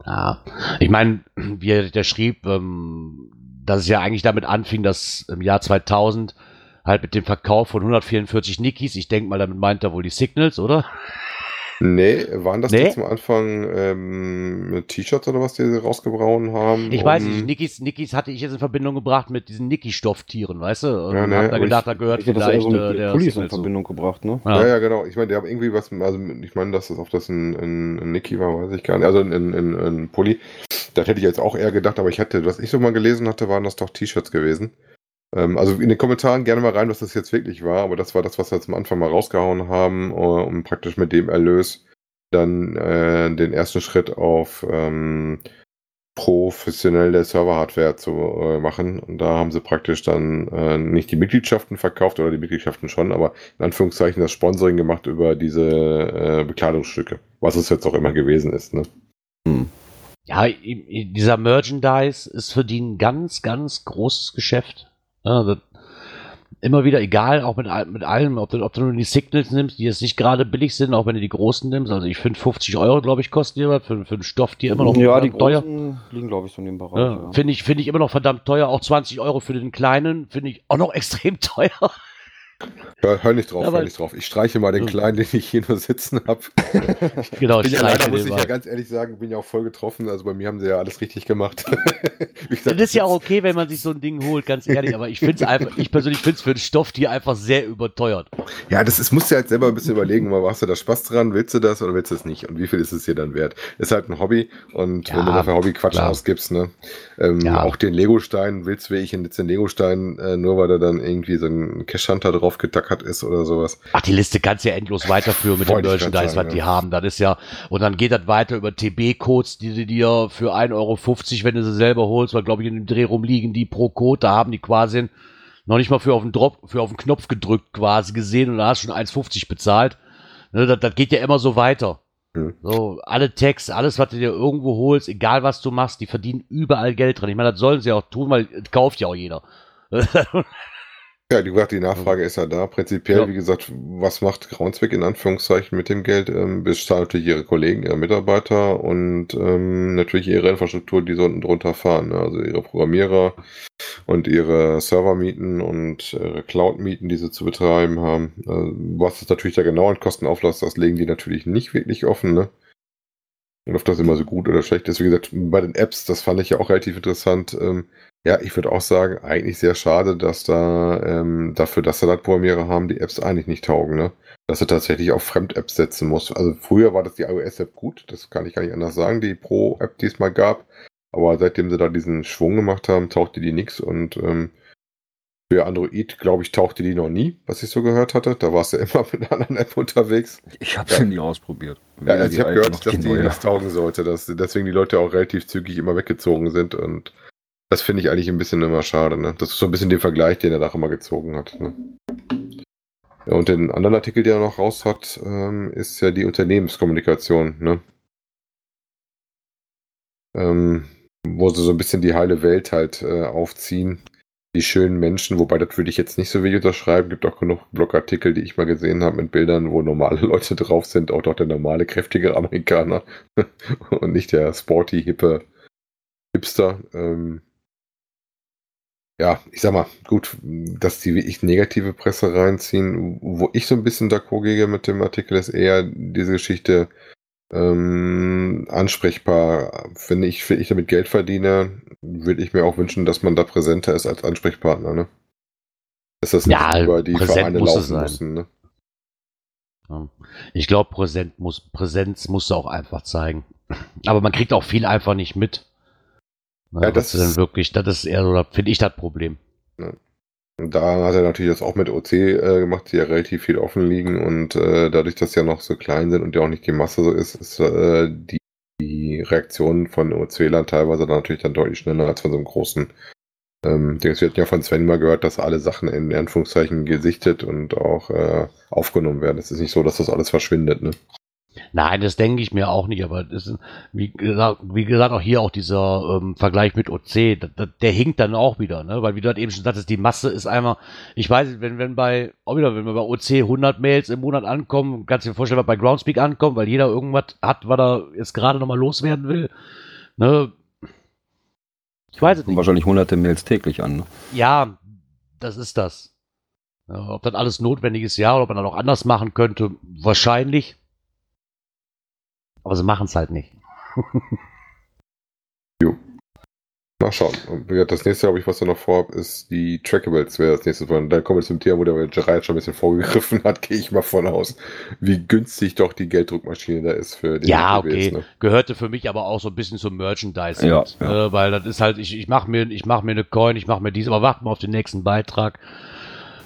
Ja, ich meine, wie er schrieb, ähm, dass es ja eigentlich damit anfing, dass im Jahr 2000 halt mit dem Verkauf von 144 Nikis, ich denke mal, damit meint er wohl die Signals, oder? Nee, waren das Nee? die zum Anfang ähm, T-Shirts oder was, die sie rausgebrauen haben? Ich weiß um- nicht, Nickys, Nickys hatte ich jetzt in Verbindung gebracht mit diesen Nicky-Stofftieren, weißt du? Und Ja, ne, hab da gedacht, ich- da gehört Ich das vielleicht so mit äh, der Pullis in Signal zu. Verbindung gebracht, ne? Ja, Ja. ja, genau. Ich meine, der haben irgendwie was, also ich meine, dass das, ob das ein, ein, ein Niki war, weiß ich gar nicht. Also ein, ein, ein, ein Pulli. Das hätte ich jetzt auch eher gedacht, aber ich hatte, was ich so mal gelesen hatte, waren das doch T-Shirts gewesen. Ähm, also in den Kommentaren gerne mal rein, was das jetzt wirklich war, aber das war das, was wir zum Anfang mal rausgehauen haben, äh, um praktisch mit dem Erlös dann äh, den ersten Schritt auf ähm, professionelle Server-Hardware zu äh, machen. Und da haben sie praktisch dann äh, nicht die Mitgliedschaften verkauft oder die Mitgliedschaften schon, aber in Anführungszeichen das Sponsoring gemacht über diese äh, Bekleidungsstücke, was es jetzt auch immer gewesen ist. Ne? Ja, i- i- dieser Merchandise ist für die ein ganz, ganz großes Geschäft. Ja, das, immer wieder, egal, auch mit, mit allem, ob du, ob du nur die Signals nimmst, die jetzt nicht gerade billig sind, auch wenn du die großen nimmst. Also ich finde 50 Euro, glaube ich, kosten die für, für einen Stoff, die immer noch ja, die teuer. großen liegen, glaube ich, so in dem Bereich. Ja, Ja, Finde ich, finde ich immer noch verdammt teuer. Auch 20 Euro für den kleinen finde ich auch noch extrem teuer. Hör, hör nicht drauf, Aber- hör nicht drauf. Ich streiche mal den Ja. Kleinen, den ich hier nur sitzen habe. genau, Bin ja leider, den muss ich mal. ja ganz ehrlich sagen, bin ja auch voll getroffen. Also bei mir haben sie ja alles richtig gemacht. Gesagt, Das ist ja auch okay, wenn man sich so ein Ding holt, ganz ehrlich. Aber ich finde es einfach, ich persönlich finde es für einen Stofftier einfach sehr überteuert. Ja, das ist, musst du halt selber ein bisschen überlegen, mal hast du da Spaß dran, willst du das oder willst du es nicht? Und wie viel ist es dir dann wert? Ist halt ein Hobby und Ja, wenn du dafür Hobby-Quatsch ausgibst, ne? Ähm, Ja. Auch den Lego-Stein willst du ich jetzt den Lego-Stein, äh, nur weil da dann irgendwie so ein Cash-Hunter drauf getackert ist oder sowas. Ach, die Liste kannst du ja endlos weiterführen mit dem ich grad Merchandise, was die ja. haben. Das ist ja, und dann geht das weiter über TB-Codes, die du dir für 1,50 Euro, wenn du sie selber holst, weil glaube ich in dem Dreh rumliegen die pro Code, da haben die quasi noch nicht mal für auf den Drop, für auf den Knopf gedrückt quasi gesehen und da hast du schon 1,50 bezahlt. Ne, das, das geht ja immer so weiter. So, alle Tags, alles, was du dir irgendwo holst, egal was du machst, die verdienen überall Geld dran. Ich meine, das sollen sie auch tun, weil kauft ja auch jeder. Ja, wie gesagt, die Nachfrage ist ja da. Prinzipiell, Ja. wie gesagt, was macht Groundsweg in Anführungszeichen mit dem Geld? Ähm, bezahlen natürlich ihre Kollegen, ihre Mitarbeiter und ähm, natürlich ihre Infrastruktur, die so unten drunter fahren. Ne? Also ihre Programmierer und ihre Servermieten und ihre Cloud-Mieten, die sie zu betreiben haben. Äh, was es natürlich da genau an Kosten auflässt, das legen die natürlich nicht wirklich offen. Ne? Und ob das immer so gut oder schlecht ist. Wie gesagt, bei den Apps, das fand ich ja auch relativ interessant. Ähm, ja, ich würde auch sagen, eigentlich sehr schade, dass da ähm, dafür, dass sie das Programmierer haben, die Apps eigentlich nicht taugen, ne? Dass du tatsächlich auf Fremd-Apps setzen musst. Also früher war das die iOS-App gut, das kann ich gar nicht anders sagen, die Pro-App, die es mal gab. Aber seitdem sie da diesen Schwung gemacht haben, tauchte die nix und ähm, für Android, glaube ich, tauchte die noch nie, was ich so gehört hatte. Da warst du immer mit einer anderen App unterwegs. Ich habe sie nie ausprobiert. Ja, also ich habe gehört, dass die nichts taugen sollte, dass deswegen die Leute auch relativ zügig immer weggezogen sind und das finde ich eigentlich ein bisschen immer schade. Ne? Das ist so ein bisschen der Vergleich, den er da immer gezogen hat. Ne? Ja, und den anderen Artikel, den er noch raus hat, ähm, ist ja die Unternehmenskommunikation. Ne? Ähm, wo sie so ein bisschen die heile Welt halt äh, aufziehen. Die schönen Menschen, wobei das würde ich jetzt nicht so wenig unterschreiben. Gibt auch genug Blogartikel, die ich mal gesehen habe mit Bildern, wo normale Leute drauf sind, auch doch der normale, kräftige Amerikaner und nicht der sporty, hippe Hipster. Ähm, ja, ich sag mal, gut, dass die wirklich negative Presse reinziehen. Wo ich so ein bisschen d'accord gehe mit dem Artikel, ist eher diese Geschichte ähm, ansprechbar. Wenn ich, wenn ich damit Geld verdiene, würde ich mir auch wünschen, dass man da präsenter ist als Ansprechpartner, ne? Dass das nicht Ja, über die Vereine muss laufen müssen, ne? Ich glaube, Präsent muss, Präsenz musst du auch einfach zeigen. Aber man kriegt auch viel einfach nicht mit. Ja, das dann ist- wirklich, das ist eher so, finde ich das Problem. Und da hat er natürlich das auch mit OC äh, gemacht, die ja relativ viel offen liegen und äh, dadurch, dass sie ja noch so klein sind und ja auch nicht die Masse so ist, ist äh, die, die Reaktion von OC-Lern teilweise dann natürlich dann deutlich schneller als von so einem großen ähm. Wir hatten ja von Sven mal gehört, dass alle Sachen in Anführungszeichen gesichtet und auch äh, aufgenommen werden. Es ist nicht so, dass das alles verschwindet, ne? Nein, das denke ich mir auch nicht, aber ist, wie, gesagt, wie gesagt, auch hier auch dieser ähm, Vergleich mit OC, da, da, der hinkt dann auch wieder, ne? weil wie du halt eben schon sagtest, die Masse ist einmal, ich weiß nicht, wenn, wenn bei, auch wieder, wenn wir bei OC 100 Mails im Monat ankommen, kannst du dir vorstellen, was bei Groundspeak ankommt, weil jeder irgendwas hat, was er jetzt gerade nochmal loswerden will, ne? Ich weiß es nicht. wahrscheinlich hunderte Mails täglich an. Ne? Ja, das ist das. Ja, ob das alles notwendig ist, ja, oder ob man das auch anders machen könnte, wahrscheinlich. Aber sie machen es halt nicht. Mal schauen. Und das nächste, glaube ich, was wir noch vorhaben, ist die Trackables wäre das nächste. Und dann kommen wir zum Thema, wo der Gerard schon ein bisschen vorgegriffen hat, gehe ich mal von aus, wie günstig doch die Gelddruckmaschine da ist für die Ja, TBs, okay. ne? Gehörte für mich aber auch so ein bisschen zum Merchandise. Ja, mit, ja. Äh, weil das ist halt, ich, ich mache mir, ich mach mir eine Coin, ich mache mir dies, aber warten wir auf den nächsten Beitrag.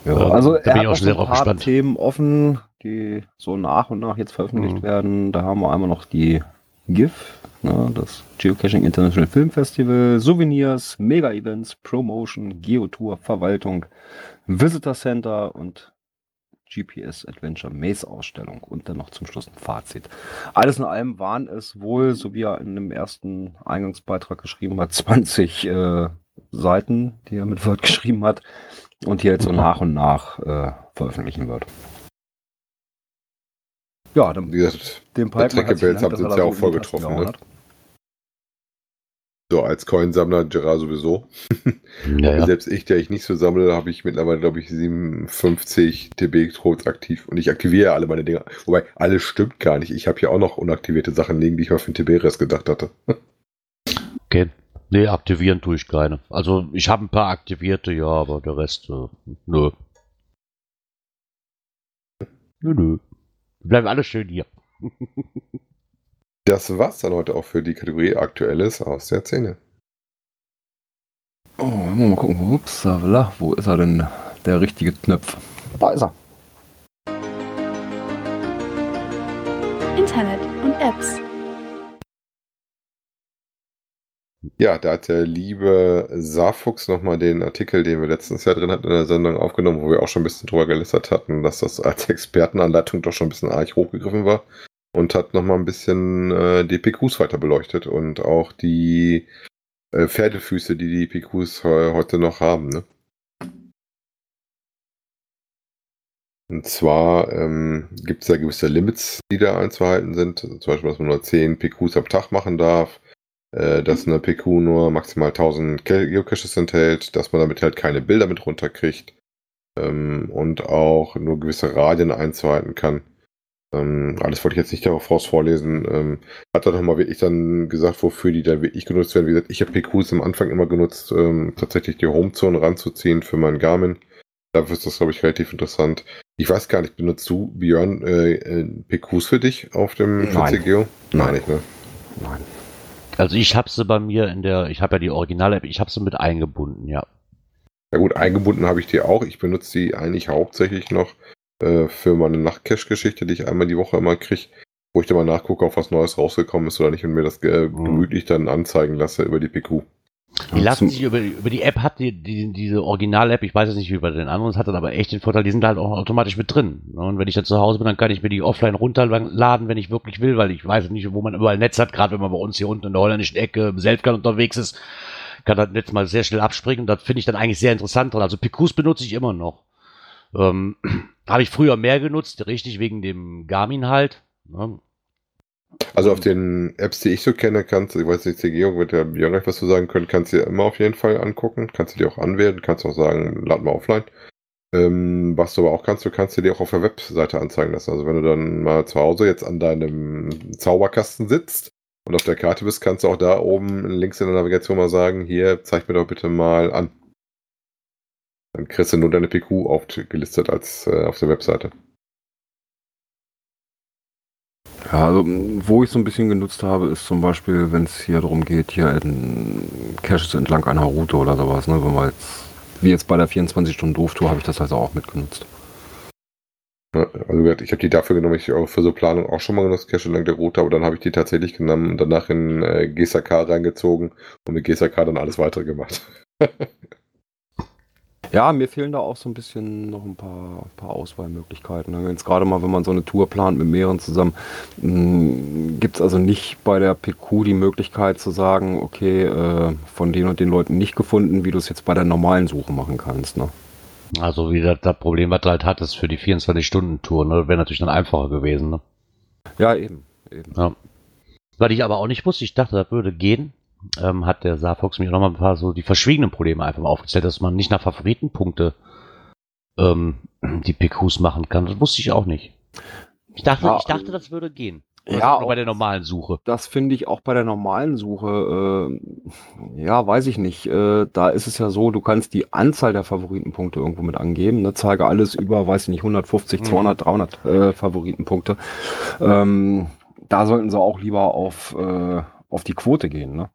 Ja, also da bin ich auch schon sehr drauf gespannt. Themen offen, die so nach und nach jetzt veröffentlicht Mhm. werden. Da haben wir einmal noch die GIF, ne, das Geocaching International Film Festival, Souvenirs, Mega-Events, Promotion, Geotour, Verwaltung, Visitor Center und GPS Adventure Maze Ausstellung und dann noch zum Schluss ein Fazit. Alles in allem waren es wohl, so wie er in dem ersten Eingangsbeitrag geschrieben hat, 20 äh, Seiten, die er mit Word geschrieben hat und hier jetzt so nach und nach äh, veröffentlichen wird. Ja, dann Wie gesagt, den gedankt, haben sie uns ja so auch voll getroffen, ne? so als Coinsammler Gerard sowieso. Ja, ja. Selbst ich, der ich nicht so sammle, habe ich mittlerweile, glaube ich, 57 TB-Codes aktiv. Und ich aktiviere alle meine Dinger. Wobei, alles stimmt gar nicht. Ich habe hier auch noch unaktivierte Sachen liegen, die ich mal für den TB-Rest gedacht hatte. Okay. Nee, aktivieren tue ich keine. Also ich habe ein paar aktivierte, ja, aber der Rest, äh, nö. Nö, nö. Wir bleiben alle schön hier. Das war's dann heute auch für die Kategorie Aktuelles aus der Szene. Oh, mal gucken. Upsala, wo ist er denn? Der richtige Knopf. Da ist er. Internet und Apps. Ja, da hat der liebe Saarfuchs nochmal den Artikel, den wir letztens ja drin hatten in der Sendung aufgenommen, wo wir auch schon ein bisschen drüber gelästert hatten, dass das als Expertenanleitung doch schon ein bisschen arg hochgegriffen war. Und hat nochmal ein bisschen äh, die PQs weiter beleuchtet und auch die äh, Pferdefüße, die die PQs he heute noch haben. Ne? Und zwar ähm, gibt es da gewisse Limits, die da einzuhalten sind. Zum Beispiel, dass man nur 10 PQs am Tag machen darf dass eine PQ nur maximal 1000 Ge- Geocaches enthält, dass man damit halt keine Bilder mit runterkriegt ähm, und auch nur gewisse Radien einzuhalten kann. Ähm, alles wollte ich jetzt nicht darauf voraus vorlesen. Ähm, hat er nochmal wirklich dann gesagt, wofür die dann wirklich genutzt werden. Wie gesagt, ich habe PQs am Anfang immer genutzt, ähm, tatsächlich die Homezone ranzuziehen für meinen Garmin. Dafür ist das, glaube ich, relativ interessant. Ich weiß gar nicht, benutzt du, Björn, äh, äh, PQs für dich auf dem Nein. Geo? Nein. nicht, ne? Nein. Also ich habe sie bei mir in der, ich habe ja die Original-App, ich habe sie mit eingebunden, ja. Ja gut, eingebunden habe ich die auch. Ich benutze die eigentlich hauptsächlich noch äh, für meine Nachtcache-Geschichte, die ich einmal die Woche immer kriege, wo ich dann mal nachgucke, ob was Neues rausgekommen ist oder nicht und mir das äh, Mhm. gemütlich dann anzeigen lasse über die PQ. Die lassen sich über, über die App hat die, die diese Original-App, ich weiß jetzt nicht wie bei den anderen, es hat dann aber echt den Vorteil, die sind halt auch automatisch mit drin. Ne? Und wenn ich dann zu Hause bin, dann kann ich mir die offline runterladen, wenn ich wirklich will, weil ich weiß nicht, wo man überall Netz hat, gerade wenn man bei uns hier unten in der holländischen Ecke im Selfcan unterwegs ist, kann das Netz mal sehr schnell abspringen und das finde ich dann eigentlich sehr interessant dran. Also PQs benutze ich immer noch. Ähm, Habe ich früher mehr genutzt, richtig wegen dem Garmin halt. Ne? Also auf den Apps, die ich so kenne, kannst du, ich weiß nicht, CGO wird der Björn gleich was zu sagen können, kannst du dir immer auf jeden Fall angucken, kannst du dir auch anwählen, kannst auch sagen, lad mal offline. Ähm, was du aber auch kannst, du kannst dir die auch auf der Webseite anzeigen lassen. Also wenn du dann mal zu Hause jetzt an deinem Zauberkasten sitzt und auf der Karte bist, kannst du auch da oben links in der Navigation mal sagen, hier, zeig mir doch bitte mal an. Dann kriegst du nur deine PQ aufgelistet als äh, auf der Webseite. Ja, also wo ich so ein bisschen genutzt habe, ist zum Beispiel, wenn es hier darum geht, hier in Caches entlang einer Route oder sowas, ne? Wenn wir jetzt, wie jetzt bei der 24-Stunden-Doof-Tour, habe ich das also auch mitgenutzt. Ja, also ich habe die dafür genommen, ich auch für so Planung auch schon mal genutzt, Cache entlang der Route, aber dann habe ich die tatsächlich genommen und danach in äh, GSAK reingezogen und mit GSAK dann alles weitere gemacht. Ja, mir fehlen da auch so ein bisschen noch ein paar, paar Auswahlmöglichkeiten. ne? Jetzt gerade mal, wenn man so eine Tour plant mit mehreren zusammen, gibt es also nicht bei der PQ die Möglichkeit zu sagen, okay, äh, von den und den Leuten nicht gefunden, wie du es jetzt bei der normalen Suche machen kannst. Ne? Also wie das, das Problem, was du halt hattest für die 24-Stunden-Tour, ne? wäre natürlich dann einfacher gewesen. Ne? Ja, eben. eben. Ja. Was ich aber auch nicht wusste, ich dachte, das würde gehen, ähm, hat der Saarfox mir nochmal ein paar so die verschwiegenen Probleme einfach mal aufgezählt, dass man nicht nach Favoritenpunkte ähm, die PQs machen kann. Das wusste ich auch nicht. Ich dachte, Ja, ich dachte, das würde gehen. Oder Ja, bei der normalen Suche. Das finde ich auch bei der normalen Suche, äh, ja, weiß ich nicht. Äh, da ist es ja so, du kannst die Anzahl der Favoritenpunkte irgendwo mit angeben. Ne? Zeige alles über, weiß ich nicht, 150, Mhm. 200, 300 äh, Favoritenpunkte. Ähm, da sollten sie auch lieber auf, äh, auf die Quote gehen. Ne?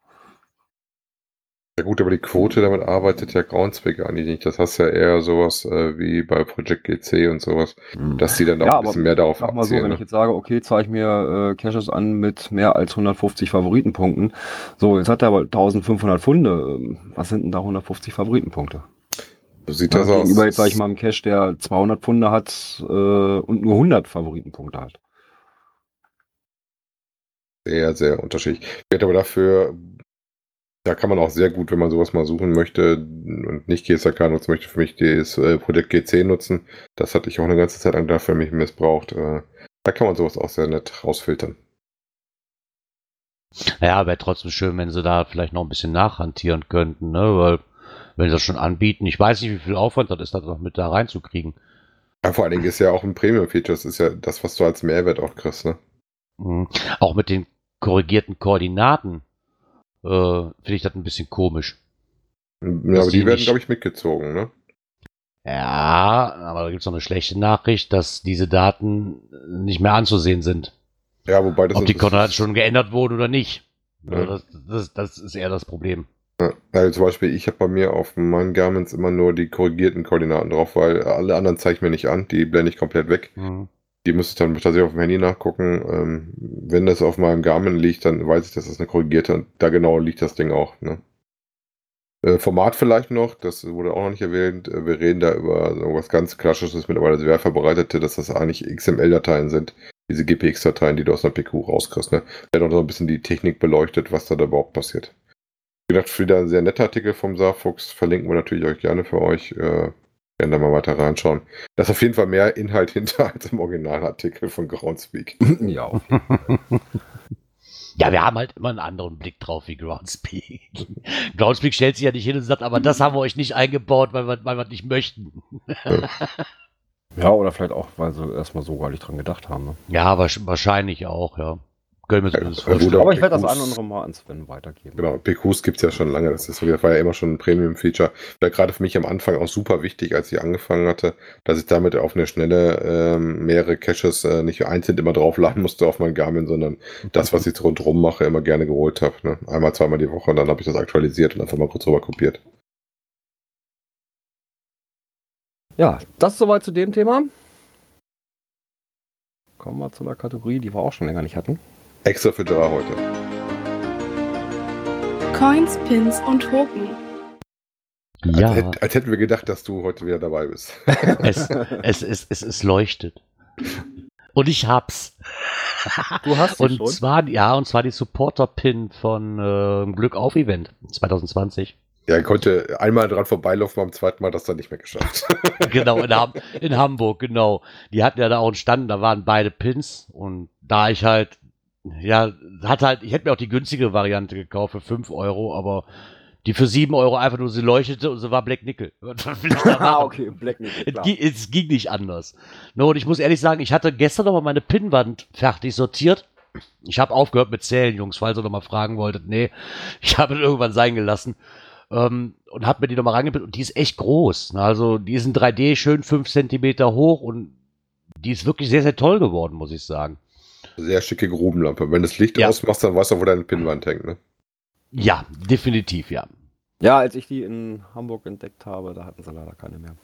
Ja gut, aber die Quote, damit arbeitet ja Groundspeak eigentlich nicht. Das hast ja eher sowas äh, wie bei Project GC und sowas, dass die dann auch Ja, ein aber bisschen mehr darauf Sag mal so, abzielen. wenn ich ne? jetzt sage, okay, zeige mir äh, Caches an mit mehr als 150 Favoritenpunkten. So, jetzt hat er aber 1500 Funde. Ähm, Was sind denn da 150 Favoritenpunkte? So sieht Ja, das aus. gegenüber jetzt, sag ich mal, einem Cache, der 200 Pfunde hat äh, und nur 100 Favoritenpunkte hat. Sehr, sehr unterschiedlich. Ich werde aber dafür, da kann man auch sehr gut, wenn man sowas mal suchen möchte und nicht GSAK nutzen möchte, für mich das äh, Projekt G10 nutzen. Das hatte ich auch eine ganze Zeit lang dafür mich missbraucht. Äh, da kann man sowas auch sehr nett rausfiltern. Ja, wäre trotzdem schön, wenn sie da vielleicht noch ein bisschen nachhantieren könnten, ne? Weil, wenn sie das schon anbieten, ich weiß nicht, wie viel Aufwand das ist, das noch mit da reinzukriegen. Ja, vor allen Dingen ist ja auch ein Premium-Feature, das ist ja das, was du als Mehrwert auch kriegst, ne? Mhm. Auch mit den korrigierten Koordinaten äh, finde ich das ein bisschen komisch. Ja, aber die werden, glaube ich, mitgezogen, ne? Ja, aber da gibt es noch eine schlechte Nachricht, dass diese Daten nicht mehr anzusehen sind. Ja, wobei das Ob die Koordinaten schon geändert wurden oder nicht. Ja. Also Das, das, das ist eher das Problem. Ja, also zum Beispiel, ich habe bei mir auf meinen Garments immer nur die korrigierten Koordinaten drauf, weil alle anderen zeige ich mir nicht an, die blende ich komplett weg. Mhm. Die müsste ich dann tatsächlich auf dem Handy nachgucken. Ähm, wenn das auf meinem Garmin liegt, dann weiß ich, dass das eine korrigierte und da genau liegt das Ding auch. Ne? Äh, Format vielleicht noch, das wurde auch noch nicht erwähnt. Äh, Wir reden da über irgendwas ganz Klassisches, mittlerweile sehr verbreitete, dass das eigentlich XML-Dateien sind. Diese GPX-Dateien, die du aus einer PQ rauskriegst. Ne? Der hat auch noch ein bisschen die Technik beleuchtet, was da, da überhaupt passiert. Wie gesagt, wieder ein sehr netter Artikel vom Saarfuchs. Verlinken wir natürlich euch gerne für euch. Äh, werden da mal weiter reinschauen. Da ist auf jeden Fall mehr Inhalt hinter als im Originalartikel von Groundspeak. ja, auf Ja, wir haben halt immer einen anderen Blick drauf wie Groundspeak. Groundspeak stellt sich ja nicht hin und sagt, aber das haben wir euch nicht eingebaut, weil wir, weil wir nicht möchten. ja, oder vielleicht auch, weil sie erstmal so gar nicht dran gedacht haben. Ne? Ja, wahrsch- wahrscheinlich auch, ja. Können wir uns ja, gut, Aber ich werde das an andere mal an Sven weitergeben. Genau, PQs gibt es ja schon lange. Das, ist, das war ja immer schon ein Premium-Feature. War gerade für mich am Anfang auch super wichtig, als ich angefangen hatte, dass ich damit auf eine schnelle ähm, mehrere Caches äh, nicht einzeln immer draufladen musste auf mein Garmin, sondern das, was ich rundherum mache, immer gerne geholt habe. Ne? Einmal, zweimal die Woche und dann habe ich das aktualisiert und einfach mal kurz rüber kopiert. Ja, das soweit zu dem Thema. Kommen wir zu der Kategorie, die wir auch schon länger nicht hatten. Extra für Jara heute. Coins, Pins und Token. Ja, Als, hätt- als hätten wir gedacht, dass du heute wieder dabei bist. es, es, es, es, es leuchtet. Und ich hab's. Du hast sie Und schon. zwar, ja, und zwar die Supporter-Pin von äh, Glück auf Event 2020. Ja, ich konnte einmal dran vorbeilaufen, beim zweiten Mal das dann nicht mehr geschafft. genau, in, Ham in Hamburg, genau. Die hatten ja da auch einen Stand, da waren beide Pins und da ich halt, ja, hat halt, ich hätte mir auch die günstigere Variante gekauft für 5 Euro, aber die für 7 Euro einfach nur, sie leuchtete und sie war Black Nickel. Ah, okay, Black Nickel, Es klar. ging, es ging nicht anders. No, und ich muss ehrlich sagen, ich hatte gestern noch mal meine Pinnwand fertig sortiert. Ich habe aufgehört mit Zählen, Jungs, falls ihr noch mal fragen wolltet. Nee, ich habe es irgendwann sein gelassen. Ähm, und habe mir die noch mal rangepinnt und die ist echt groß. Ne? Also die ist in 3D schön 5 Zentimeter hoch und die ist wirklich sehr, sehr toll geworden, muss ich sagen. Sehr schicke Grubenlampe. Wenn du das Licht Ja. ausmachst, dann weißt du, wo deine Pinnwand hängt. Ne? Ja, definitiv, ja. Ja, als ich die in Hamburg entdeckt habe, da hatten sie leider keine mehr.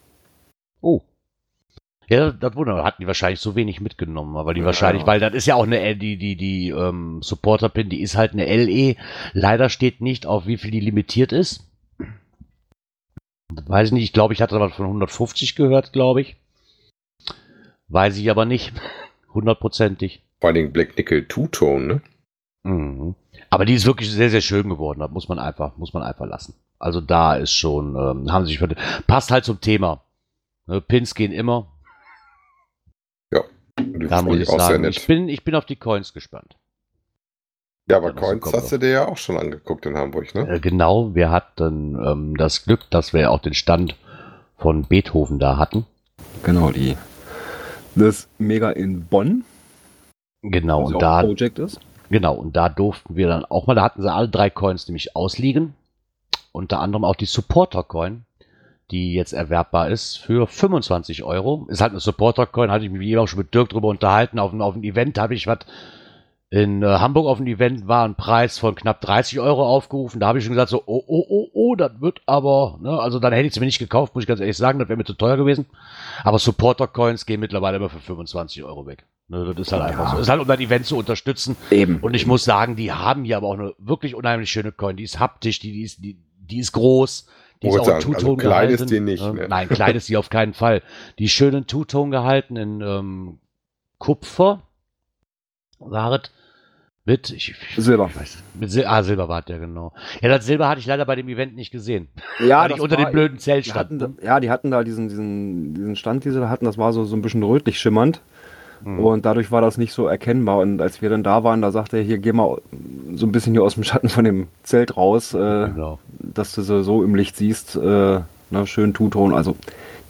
Oh. Ja, das wundert, hatten die wahrscheinlich so wenig mitgenommen, aber die Ja. wahrscheinlich, weil das ist ja auch eine, L- die, die, die ähm, Supporter-Pin, die ist halt eine LE. Leider steht nicht auf, wie viel die limitiert ist. Weiß ich nicht, ich glaube, ich hatte aber von 150 gehört, glaube ich. Weiß ich aber nicht. Hundertprozentig. Vor allen Dingen Black Nickel Two-Tone, ne? Mhm. Aber die ist wirklich sehr, sehr schön geworden. Das muss man einfach, muss man einfach lassen. Also da ist schon, ähm, haben sie sich, passt halt zum Thema. Ne, Pins gehen immer. Die Da muss ich auch sehr sagen, nett. ich bin, ich bin auf die Coins gespannt. Ja, aber Ja, Coins hast du dir ja auch schon angeguckt in Hamburg, ne? Äh, genau, wir hatten ähm, das Glück, dass wir auch den Stand von Beethoven da hatten. Genau, die. Das Mega in Bonn. Genau, und da, Project ist. genau, und da durften wir dann auch mal, da hatten sie alle drei Coins nämlich ausliegen. Unter anderem auch die Supporter-Coin, die jetzt erwerbbar ist für 25 Euro. Ist halt eine Supporter-Coin, hatte ich mich auch schon mit Dirk drüber unterhalten. Auf, auf ein Event habe ich was in äh, Hamburg auf dem Event war ein Preis von knapp 30 Euro aufgerufen. Da habe ich schon gesagt, so, oh, oh, oh, oh, das wird aber, ne, also dann hätte ich es mir nicht gekauft, muss ich ganz ehrlich sagen, das wäre mir zu teuer gewesen. Aber Supporter-Coins gehen mittlerweile immer für 25 Euro weg. Ne, das ist halt einfach Ja. so. Das ist halt, um das Event zu unterstützen. Eben. Und ich muss sagen, die haben hier aber auch eine wirklich unheimlich schöne Coin. Die ist haptisch, die, die, ist, die, die ist groß. Die ist auch in sagen, also Two-Tone klein gehalten. ist die nicht, Ähm, ne? Nein, klein ist die auf keinen Fall. Die ist schön in Two-Tone gehalten, in ähm, Kupfer. Waret mit, ich, Silber. ich mit Sil ah, Silber war der, genau. Ja, das Silber hatte ich leider bei dem Event nicht gesehen. Ja, weil ich unter dem blöden Zelt stand. hatten, da- Ja, die hatten da diesen, diesen, diesen Stand, die sie da hatten, das war so, so ein bisschen rötlich schimmernd. Mhm. Und dadurch war das nicht so erkennbar. Und als wir dann da waren, da sagte er, hier geh mal so ein bisschen hier aus dem Schatten von dem Zelt raus, äh, Genau. dass du sie so im Licht siehst. Äh, na, schön Two-Ton. Also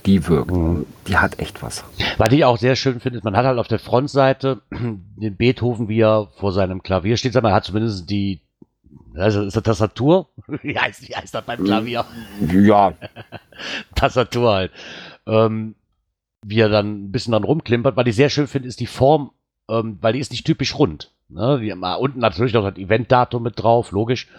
die wirkt. Mhm. Die hat echt was. Was ich auch sehr schön finde, ist, man hat halt auf der Frontseite den Beethoven, wie er vor seinem Klavier steht. Er hat zumindest die, also ist das Tastatur? Wie heißt, wie heißt das beim Klavier? Ja, Tastatur halt. Ähm, wie er dann ein bisschen dann rumklimpert. Was ich sehr schön finde, ist die Form, ähm, weil die ist nicht typisch rund. Ne? Haben mal unten natürlich noch das Eventdatum mit drauf, logisch.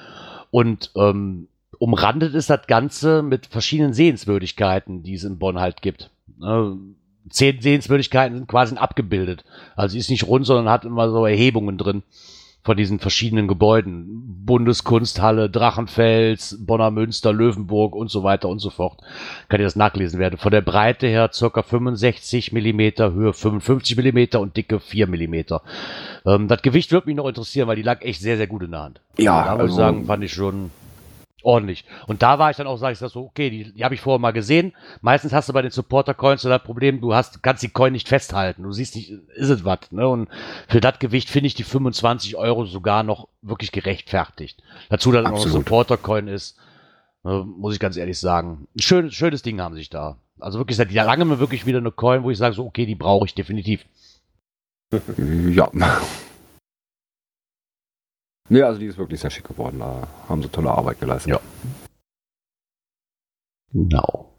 Und ähm, umrandet ist das Ganze mit verschiedenen Sehenswürdigkeiten, die es in Bonn halt gibt. Ne? Zehn Sehenswürdigkeiten sind quasi abgebildet. Also sie ist nicht rund, sondern hat immer so Erhebungen drin von diesen verschiedenen Gebäuden. Bundeskunsthalle, Drachenfels, Bonner Münster, Löwenburg und so weiter und so fort. Kann ihr das nachlesen werden. Von der Breite her circa 65 Millimeter, Höhe 55 Millimeter und Dicke 4 Millimeter. Ähm, das Gewicht würde mich noch interessieren, weil die lag echt sehr, sehr gut in der Hand. Ja, da muss also- ich sagen, fand ich schon ordentlich. Und da war ich dann auch, sag ich das so, okay, die, die habe ich vorher mal gesehen. Meistens hast du bei den Supporter-Coins so das Problem, du hast, kannst die Coin nicht festhalten. Du siehst nicht, ist es was. Ne? Und für das Gewicht finde ich die 25 Euro sogar noch wirklich gerechtfertigt. Dazu, dass es noch ein Absolut. Supporter-Coin ist, ne, muss ich ganz ehrlich sagen. Ein schön, schönes Ding haben sich da. Also wirklich seit langem wirklich wieder eine Coin, wo ich sage, so, okay, die brauche ich definitiv. ja. Nee, also die ist wirklich sehr schick geworden. Da haben sie tolle Arbeit geleistet. Ja. Genau.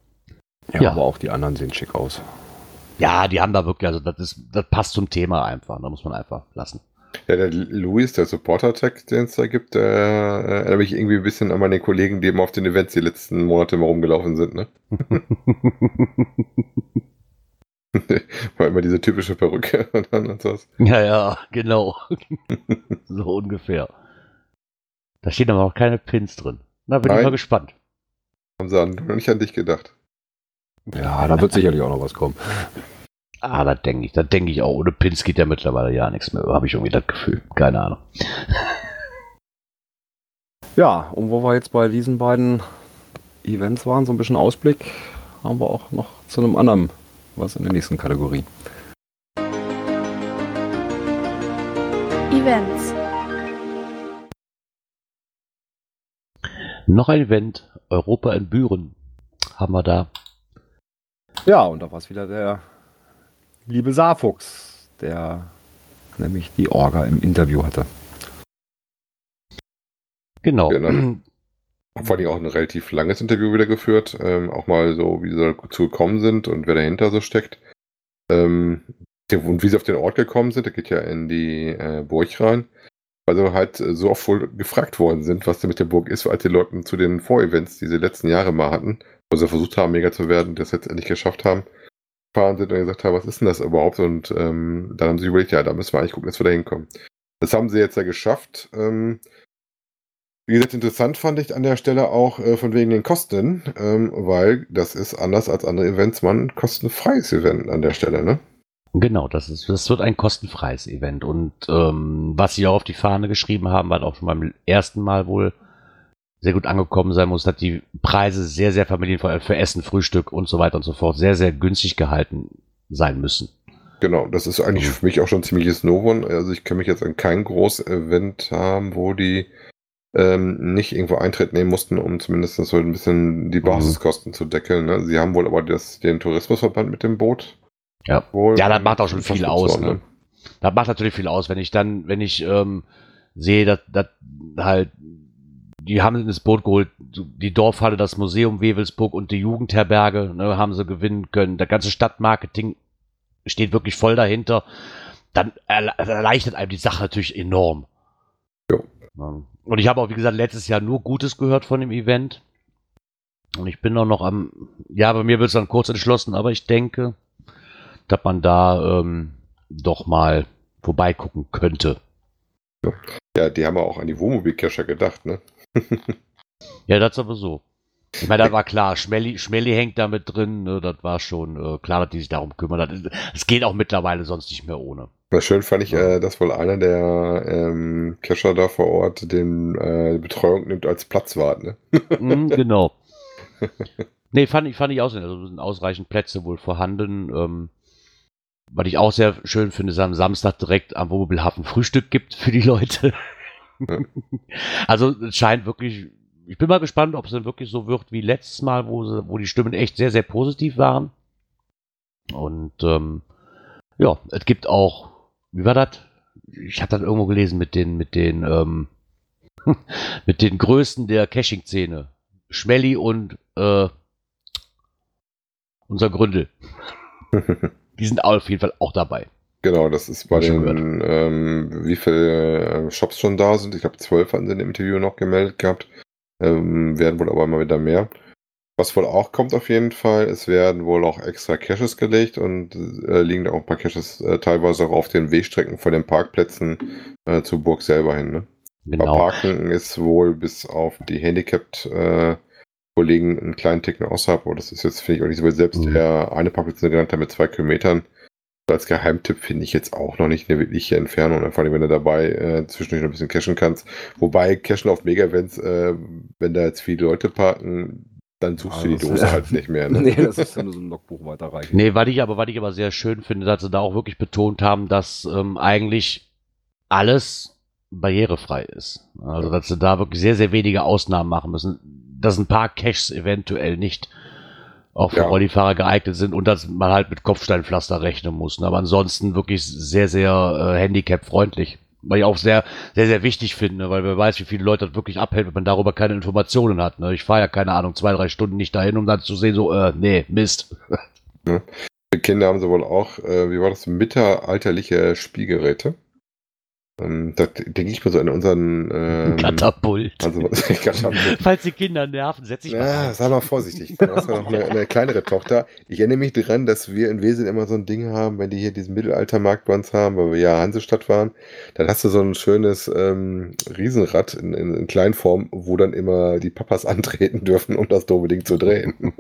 Ja, Ja. aber auch die anderen sehen schick aus. Ja, die haben da wirklich, also das ist, das passt zum Thema einfach. Da muss man einfach lassen. Ja, der Luis, der Supporter-Tag, den es da gibt, der äh, erinnert mich irgendwie ein bisschen an meine Kollegen, die immer auf den Events die letzten Monate mal rumgelaufen sind, ne? War immer diese typische Perücke und dann und sowas. Ja, ja, genau. so ungefähr. Da stehen aber noch keine Pins drin. Na, bin ich Nein. mal gespannt. Haben sie an, noch nicht an dich gedacht. Ja, da wird sicherlich auch noch was kommen. Ah, das denke ich, das denke ich auch. Ohne Pins geht ja mittlerweile ja nichts mehr. Habe ich irgendwie das Gefühl. Keine Ahnung. Ja, und wo wir jetzt bei diesen beiden Events waren, so ein bisschen Ausblick, haben wir auch noch zu einem anderen, was in der nächsten Kategorie. Events. Noch ein Event. Europa in Büren. Haben wir da. Ja, und da war es wieder der liebe Saarfuchs, der nämlich die Orga im Interview hatte. Genau. Genau. Vor allem auch ein relativ langes Interview wieder geführt. Ähm, auch mal so, wie sie dazu gekommen sind und wer dahinter so steckt. Ähm, und wie sie auf den Ort gekommen sind, da geht ja in die äh, Burg rein. Also halt äh, so oft wohl gefragt worden sind, was da mit der Burg ist, als die Leute zu den Vorevents, die sie letzten Jahre mal hatten, wo sie versucht haben, mega zu werden, das jetzt endlich geschafft haben, gefahren sind und gesagt haben, was ist denn das überhaupt? Und ähm, dann haben sie überlegt, ja, da müssen wir eigentlich gucken, dass wir da hinkommen. Das haben sie jetzt ja geschafft. Ähm, wie gesagt, interessant fand ich an der Stelle auch äh, von wegen den Kosten, ähm, weil das ist anders als andere Events, man kostenfreies Event an der Stelle, ne? Genau, das, ist, das wird ein kostenfreies Event. Und ähm, was sie auch auf die Fahne geschrieben haben, was auch schon beim ersten Mal wohl sehr gut angekommen sein muss, dass die Preise sehr, sehr familienvoll für Essen, Frühstück und so weiter und so fort sehr, sehr günstig gehalten sein müssen. Genau, das ist eigentlich für mich auch schon ziemliches Novum. Also ich kann mich jetzt an kein großes Event haben, wo die ähm, nicht irgendwo Eintritt nehmen mussten, um zumindest so ein bisschen die Basiskosten zu deckeln. Ne? Sie haben wohl aber das, den Tourismusverband mit dem Boot. Ja. Wohl Ja, das macht auch schon viel aus, Infrastruktur, ne? das macht natürlich viel aus, wenn ich dann, wenn ich ähm, sehe, dass, dass halt, die haben ins Boot geholt, die Dorfhalle, das Museum Wewelsburg und die Jugendherberge, ne, haben sie gewinnen können. Der ganze Stadtmarketing steht wirklich voll dahinter. Dann erle erleichtert einem die Sache natürlich enorm. Jo. Und ich habe auch, wie gesagt, letztes Jahr nur Gutes gehört von dem Event. Und ich bin auch noch am, ja, bei mir wird es dann kurz entschlossen, aber ich denke, dass man da ähm, doch mal vorbeigucken könnte. Ja, die haben ja auch an die Wohnmobilcacher gedacht, ne? Ja, das sowieso. Ich meine, da war klar, Schmelly, Schmelly hängt da mit drin, ne, das war schon äh, klar, dass die sich darum kümmern. Es geht auch mittlerweile sonst nicht mehr ohne. Na, schön fand ich, äh, dass wohl einer der ähm, Cacher da vor Ort den äh, die Betreuung nimmt als Platzwart, ne? Mhm, genau. Nee, fand ich, fand ich auch, also sind ausreichend Plätze wohl vorhanden. Ähm, was ich auch sehr schön finde, ist am Samstag direkt am Wohnmobilhafen Frühstück gibt für die Leute. Ja. Also es scheint wirklich, ich bin mal gespannt, ob es dann wirklich so wird wie letztes Mal, wo, sie, wo die Stimmen echt sehr, sehr positiv waren. Und ähm, ja, es gibt auch, wie war das? Ich hatte das irgendwo gelesen mit den, mit den, ähm, mit den Größten der Caching-Szene. Schmelly und äh, unser Gründel. Die sind auf jeden Fall auch dabei. Genau, das ist bei den, ähm, wie viele äh, Shops schon da sind. Ich glaube, zwölf hatten sie im Interview noch gemeldet gehabt. Ähm, werden wohl aber immer wieder mehr. Was wohl auch kommt auf jeden Fall, es werden wohl auch extra Caches gelegt und äh, liegen da auch ein paar Caches äh, teilweise auch auf den Wegstrecken von den Parkplätzen äh, zur Burg selber hin. Ne? Bei Genau. Parken ist wohl bis auf die Handicapped-Kollegen einen kleinen Ticken außerhalb, aber das ist jetzt, finde ich, auch nicht so wild. Selbst Mhm. der eine Parkplatz, den genannt hat, mit zwei Kilometern, als Geheimtipp finde ich jetzt auch noch nicht eine wirkliche Entfernung. Vor allem, wenn du dabei äh, zwischendurch noch ein bisschen cashen kannst. Wobei Cashen auf Mega-Events, äh, wenn da jetzt viele Leute parken, dann suchst du Ah, die Dose halt nicht mehr. Ne? Nee, das ist ja nur so ein Logbuch weiterreichen. Nee, was ich aber, was ich aber sehr schön finde, dass sie da auch wirklich betont haben, dass ähm, eigentlich alles barrierefrei ist. Also, dass sie da wirklich sehr, sehr wenige Ausnahmen machen müssen. Dass ein paar Caches eventuell nicht auch für Ja. Rollifahrer geeignet sind und dass man halt mit Kopfsteinpflaster rechnen muss. Aber ansonsten wirklich sehr, sehr äh, handicap-freundlich. Weil ich auch sehr, sehr, sehr wichtig finde, weil wer weiß, wie viele Leute das wirklich abhält, wenn man darüber keine Informationen hat. Ne? Ich fahre ja, keine Ahnung, zwei, drei Stunden nicht dahin, um dann zu sehen, so, äh, nee, Mist. Für Kinder haben sie wohl auch, äh, wie war das, mittelalterliche Spielgeräte. Ähm, da denke ich mir so an unseren ähm, Katapult. Also, Katapult. Falls die Kinder nerven, setz ich Ja, mal. sei mal vorsichtig. Du hast ja noch eine, eine kleinere Tochter. Ich erinnere mich daran, dass wir in Wesel immer so ein Ding haben, wenn die hier diesen Mittelaltermarkt bei uns haben, weil wir ja Hansestadt waren, dann hast du so ein schönes ähm, Riesenrad in, in, in Kleinform, wo dann immer die Papas antreten dürfen, um das doofe Ding zu drehen.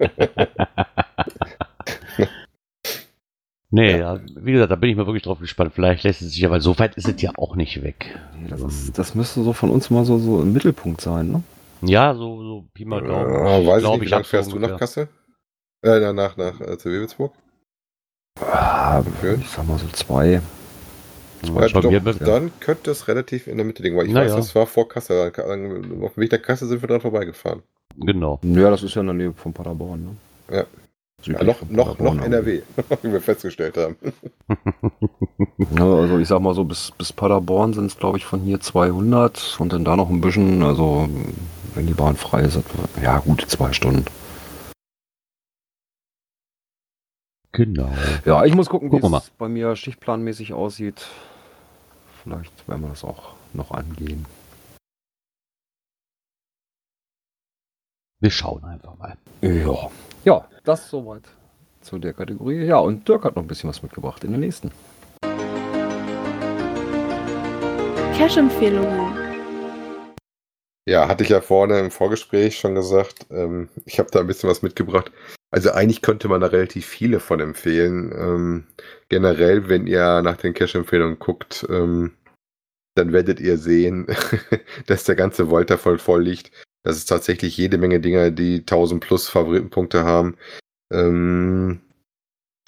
Nee, ja. wie gesagt, da bin ich mal wirklich drauf gespannt. Vielleicht lässt es sich ja, weil so weit ist es ja auch nicht weg. Nee, das, ist, das müsste so von uns mal so, so im Mittelpunkt sein, ne? Ja, so, so Pi mal Daumen. Äh, weiß ich glaub, nicht, wie lange hab's fährst du nach Kassel? Äh, na, nach, nach äh, zu Wewelsburg? Ah, Ja. ich sag mal so zwei. Ja, Ja, doch, wird- dann könnte es relativ in der Mitte liegen, weil ich Na weiß, ja. das war vor Kassel. Auf dem Weg der Kasse sind wir dran vorbeigefahren. Genau. Ja, das ist ja in der Nähe von Paderborn, ne? Ja. Ja, noch, noch, noch. NRW, wie wir festgestellt haben. Ja, also ich sag mal so, bis, bis Paderborn sind es glaube ich von hier 200 und dann da noch ein bisschen, also wenn die Bahn frei ist, ja gut, zwei Stunden. Genau. Ja, ich muss gucken, wie Gucken wir es bei mir schichtplanmäßig aussieht. Vielleicht werden wir das auch noch angehen. Wir schauen einfach mal. Ja. Ja, das soweit zu der Kategorie. Ja, und Dirk hat noch ein bisschen was mitgebracht in der nächsten. Cash-Empfehlungen. Ja, hatte ich ja vorne im Vorgespräch schon gesagt. Ähm, ich habe da ein bisschen was mitgebracht. Also eigentlich könnte man da relativ viele von empfehlen. Ähm, generell, wenn ihr nach den Cache-Empfehlungen guckt, ähm, dann werdet ihr sehen, dass der ganze Volta voll voll liegt. Das ist tatsächlich jede Menge Dinger, die 1000 plus Favoritenpunkte haben. Ähm,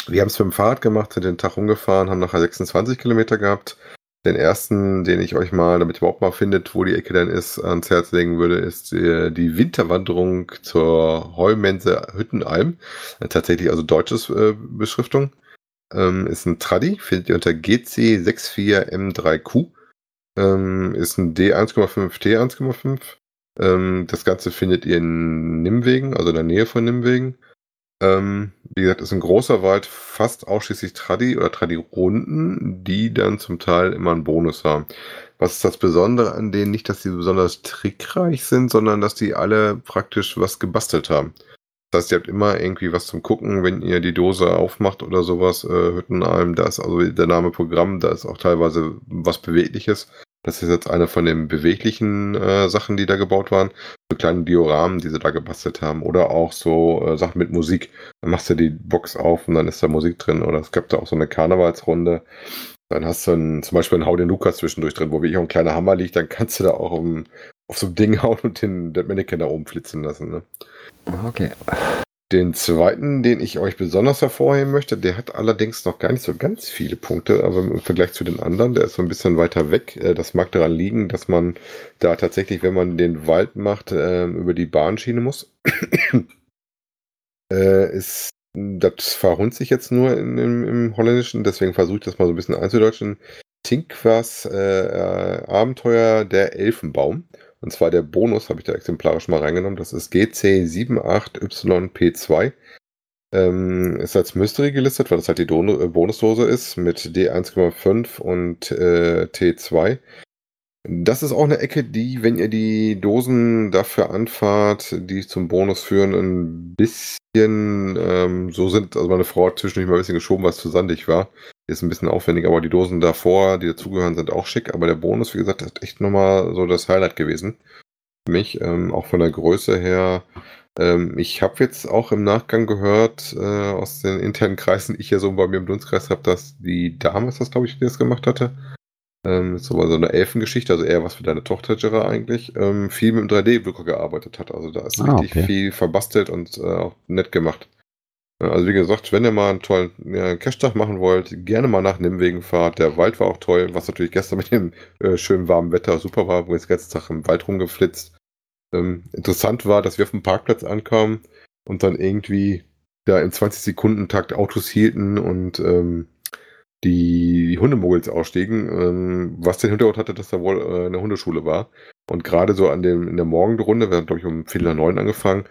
wir haben es mit dem Fahrrad gemacht, sind den Tag umgefahren, haben nachher 26 Kilometer gehabt. Den ersten, den ich euch mal, damit ihr überhaupt mal findet, wo die Ecke dann ist, ans Herz legen würde, ist äh, die Winterwanderung zur Heumense Hüttenalm. Äh, Tatsächlich also deutsches äh, Beschriftung. Ähm, ist ein Traddy, findet ihr unter GC64M3Q. Ähm, ist ein D1,5 T1,5. Ähm, das Ganze findet ihr in Nimwegen, also in der Nähe von Nimwegen. Ähm, wie gesagt, ist ein großer Wald, fast ausschließlich Tradi oder Tradi-Runden, die dann zum Teil immer einen Bonus haben. Was ist das Besondere an denen? Nicht, dass sie besonders trickreich sind, sondern dass die alle praktisch was gebastelt haben. Das heißt, ihr habt immer irgendwie was zum Gucken, wenn ihr die Dose aufmacht oder sowas, äh, Hüttenalm, da ist also der Name Programm, da ist auch teilweise was Bewegliches. Das ist jetzt eine von den beweglichen äh, Sachen, die da gebaut waren. So kleine Dioramen, die sie da gebastelt haben. Oder auch so äh, Sachen mit Musik. Dann machst du die Box auf und dann ist da Musik drin. Oder es gab da auch so eine Karnevalsrunde. Dann hast du einen, zum Beispiel einen Hau den Lukas zwischendurch drin, wo wirklich auch ein kleiner Hammer liegt. Dann kannst du da auch um, auf so ein Ding hauen und den Mannequin da oben flitzen lassen. Ne? Okay. Den zweiten, den ich euch besonders hervorheben möchte, der hat allerdings noch gar nicht so ganz viele Punkte, aber im Vergleich zu den anderen, der ist so ein bisschen weiter weg. Äh, das mag daran liegen, dass man da tatsächlich, wenn man den Wald macht, ähm, über die Bahnschiene muss. äh, ist, das verhunzt sich jetzt nur in, im, im Holländischen, deswegen versuche ich das mal so ein bisschen einzudeutschen. Tinkwas äh, Abenteuer der Elfenbaum. Und zwar der Bonus habe ich da exemplarisch mal reingenommen. Das ist GC78YP2. Ähm, ist als Mystery gelistet, weil das halt die Dono äh, Bonusdose ist mit D1,5 und äh, T2. Das ist auch eine Ecke, die, wenn ihr die Dosen dafür anfahrt, die zum Bonus führen, ein bisschen ähm, so sind. Also meine Frau hat zwischendurch mal ein bisschen geschoben, was zu sandig war. Ist ein bisschen aufwendig, aber die Dosen davor, die dazugehören, sind auch schick. Aber der Bonus, wie gesagt, ist echt nochmal so das Highlight gewesen. Für mich, ähm, auch von der Größe her. Ähm, ich habe jetzt auch im Nachgang gehört, äh, aus den internen Kreisen, ich ja so bei mir im Dunstkreis habe, dass die Dame, ist das glaube ich, die das gemacht hatte, ähm, so so eine Elfengeschichte, also eher was für deine Tochter, Jira eigentlich, ähm, viel mit dem 3D-Drucker gearbeitet hat. Also da ist Ah, richtig okay. viel verbastelt und äh, auch nett gemacht. Ja, Also wie gesagt, wenn ihr mal einen tollen ja, Cash-Tag machen wollt, gerne mal nach Nimwegen fahrt. Der Wald war auch toll, was natürlich gestern mit dem äh, schönen warmen Wetter super war, wo wir den ganzen Tag im Wald rumgeflitzt. Ähm, interessant war, dass wir auf dem Parkplatz ankamen und dann irgendwie da im 20-Sekunden-Takt Autos hielten und ähm, die, Hundemuggels ausstiegen, ähm, was den Hintergrund hatte, dass da wohl äh, eine Hundeschule war. Und gerade so an dem, in der Morgenrunde, wir haben, glaube ich, um Viertel nach neun angefangen,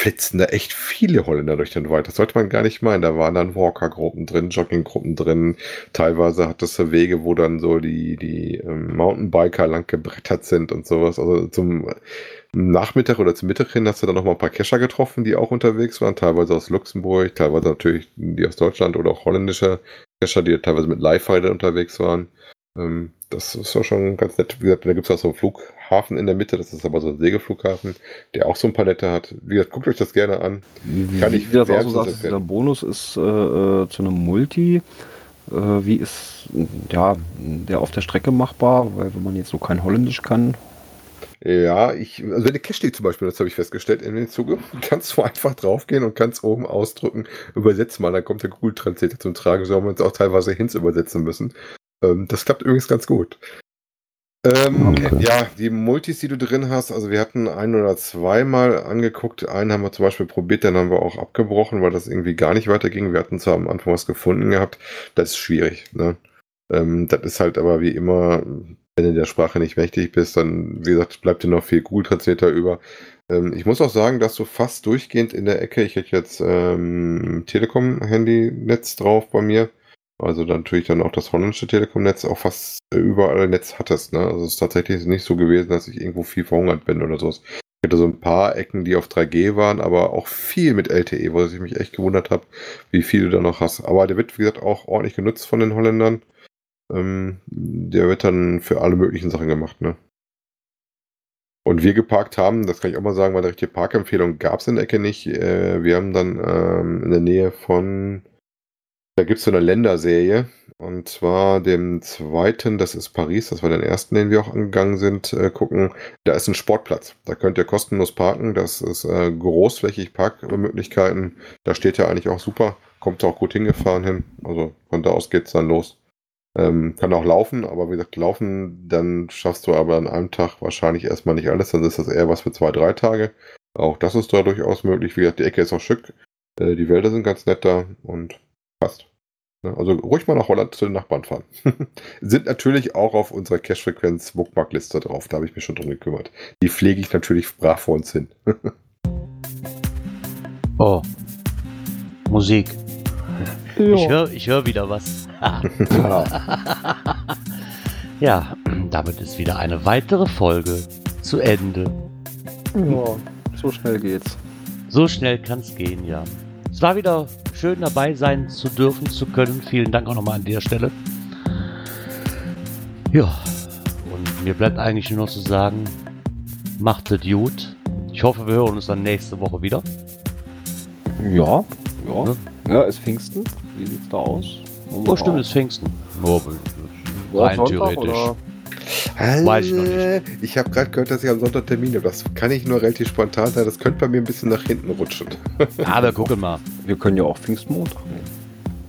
flitzen da echt viele Holländer durch den Wald. Das sollte man gar nicht meinen. Da waren dann Walker-Gruppen drin, Jogging-Gruppen drin. Teilweise hat so Wege, wo dann so die, die ähm, Mountainbiker lang gebrettert sind und sowas. Also zum Nachmittag oder zum Mittag hin hast du dann noch mal ein paar Kescher getroffen, die auch unterwegs waren. Teilweise aus Luxemburg, teilweise natürlich die aus Deutschland oder auch holländische Kescher, die teilweise mit Live-Rider unterwegs waren. Ähm, das ist doch schon ganz nett. Wie gesagt, da gibt es auch so einen Flughafen in der Mitte. Das ist aber so ein Segelflughafen, der auch so ein paar nette hat. Wie gesagt, guckt euch das gerne an. Wie, Kann wie ich du das auch so sagst, dieser Bonus ist äh, äh, zu einem Multi. Äh, wie ist ja, der auf der Strecke machbar? Weil wenn man jetzt so kein Holländisch kann, Ja, ich, also wenn du Cache zum Beispiel, das habe ich festgestellt in dem Zuge, kannst du einfach draufgehen und kannst oben ausdrücken, übersetz mal, dann kommt der Google Translator zum Tragen, so haben wir uns auch teilweise Hints übersetzen müssen. Ähm, das klappt übrigens ganz gut. Ähm, Okay. Ja, die Multis, die du drin hast, also wir hatten ein oder zweimal angeguckt, einen haben wir zum Beispiel probiert, den haben wir auch abgebrochen, weil das irgendwie gar nicht weiterging. Wir hatten zwar am Anfang was gefunden gehabt, das ist schwierig. Ne? Ähm, das ist halt aber wie immer, wenn du der Sprache nicht mächtig bist, dann, wie gesagt, bleibt dir noch viel Google Translator über. Ähm, ich muss auch sagen, dass du fast durchgehend in der Ecke, ich hätte jetzt ähm, Telekom-Handynetz drauf bei mir, also natürlich dann auch das holländische Telekom-Netz, auch fast überall Netz hattest. Ne? Also es ist tatsächlich nicht so gewesen, dass ich irgendwo viel verhungert bin oder so. Ich hatte so ein paar Ecken, die auf 3G waren, aber auch viel mit LTE, wo ich mich echt gewundert habe, wie viel du da noch hast. Aber der wird, wie gesagt, auch ordentlich genutzt von den Holländern. Ähm, der wird dann für alle möglichen Sachen gemacht, ne? Und wir geparkt haben, das kann ich auch mal sagen, weil eine richtige Parkempfehlung gab es in der Ecke nicht. Äh, wir haben dann ähm, in der Nähe von, da gibt es so eine Länderserie, und zwar dem zweiten, das ist Paris, das war den ersten, den wir auch angegangen sind, äh, gucken. Da ist ein Sportplatz. Da könnt ihr kostenlos parken. Das ist äh, großflächig Parkmöglichkeiten. Da steht ja eigentlich auch super. Kommt auch gut hingefahren hin. Also von da aus geht's dann los. Ähm, kann auch laufen, aber wie gesagt, laufen, dann schaffst du aber an einem Tag wahrscheinlich erstmal nicht alles. Dann ist das eher was für zwei, drei Tage. Auch das ist da durchaus möglich. Wie gesagt, die Ecke ist auch schick. Äh, die Wälder sind ganz nett da und passt. Ne, Also ruhig mal nach Holland zu den Nachbarn fahren. Sind natürlich auch auf unserer Cash-Frequenz Bookmark-Liste drauf. Da habe ich mich schon drum gekümmert. Die pflege ich natürlich brav vor uns hin. Oh. Musik. Ich höre ich hör wieder was. ja, damit ist wieder eine weitere Folge zu Ende. Ja, so schnell geht's. So schnell kann es gehen, ja. Es war wieder schön dabei sein zu dürfen, zu können. Vielen Dank auch nochmal an der Stelle. Ja, und mir bleibt eigentlich nur noch zu sagen, macht es gut. Ich hoffe, wir hören uns dann nächste Woche wieder. Ja, ja. Ne? Ja, ist Pfingsten. Wie sieht's da aus? Oh, stimmt, ist Pfingsten. Nur Ja, rein Sonntag theoretisch. oder? Weiß ich noch nicht. Ich habe gerade gehört, dass ich am Sonntag Termin habe. Das kann ich nur relativ spontan sein. Das könnte bei mir ein bisschen nach hinten rutschen. Aber gucken mal, Wir können ja auch Pfingstmontag nehmen.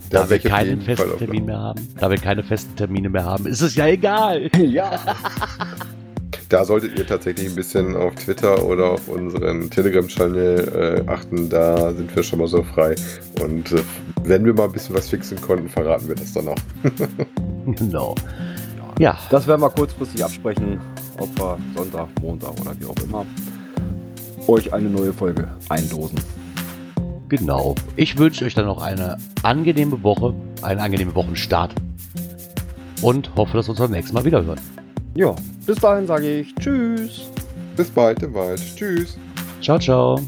da wir keinen festen Termin mehr haben, da wir keine festen Termine mehr haben, ist es ja egal. Ja. Da solltet ihr tatsächlich ein bisschen auf Twitter oder auf unseren Telegram-Channel äh, achten. Da sind wir schon mal so frei. Und äh, wenn wir mal ein bisschen was fixen konnten, verraten wir das dann auch. genau. Ja, Das werden wir kurzfristig absprechen, ob wir Sonntag, Montag oder wie auch immer euch eine neue Folge eindosen. genau. Ich wünsche euch dann noch eine angenehme Woche, einen angenehmen Wochenstart und hoffe, dass wir uns beim nächsten Mal wieder hören. Ja, bis dahin sage ich Tschüss. Bis bald im Wald. Tschüss. Ciao, ciao.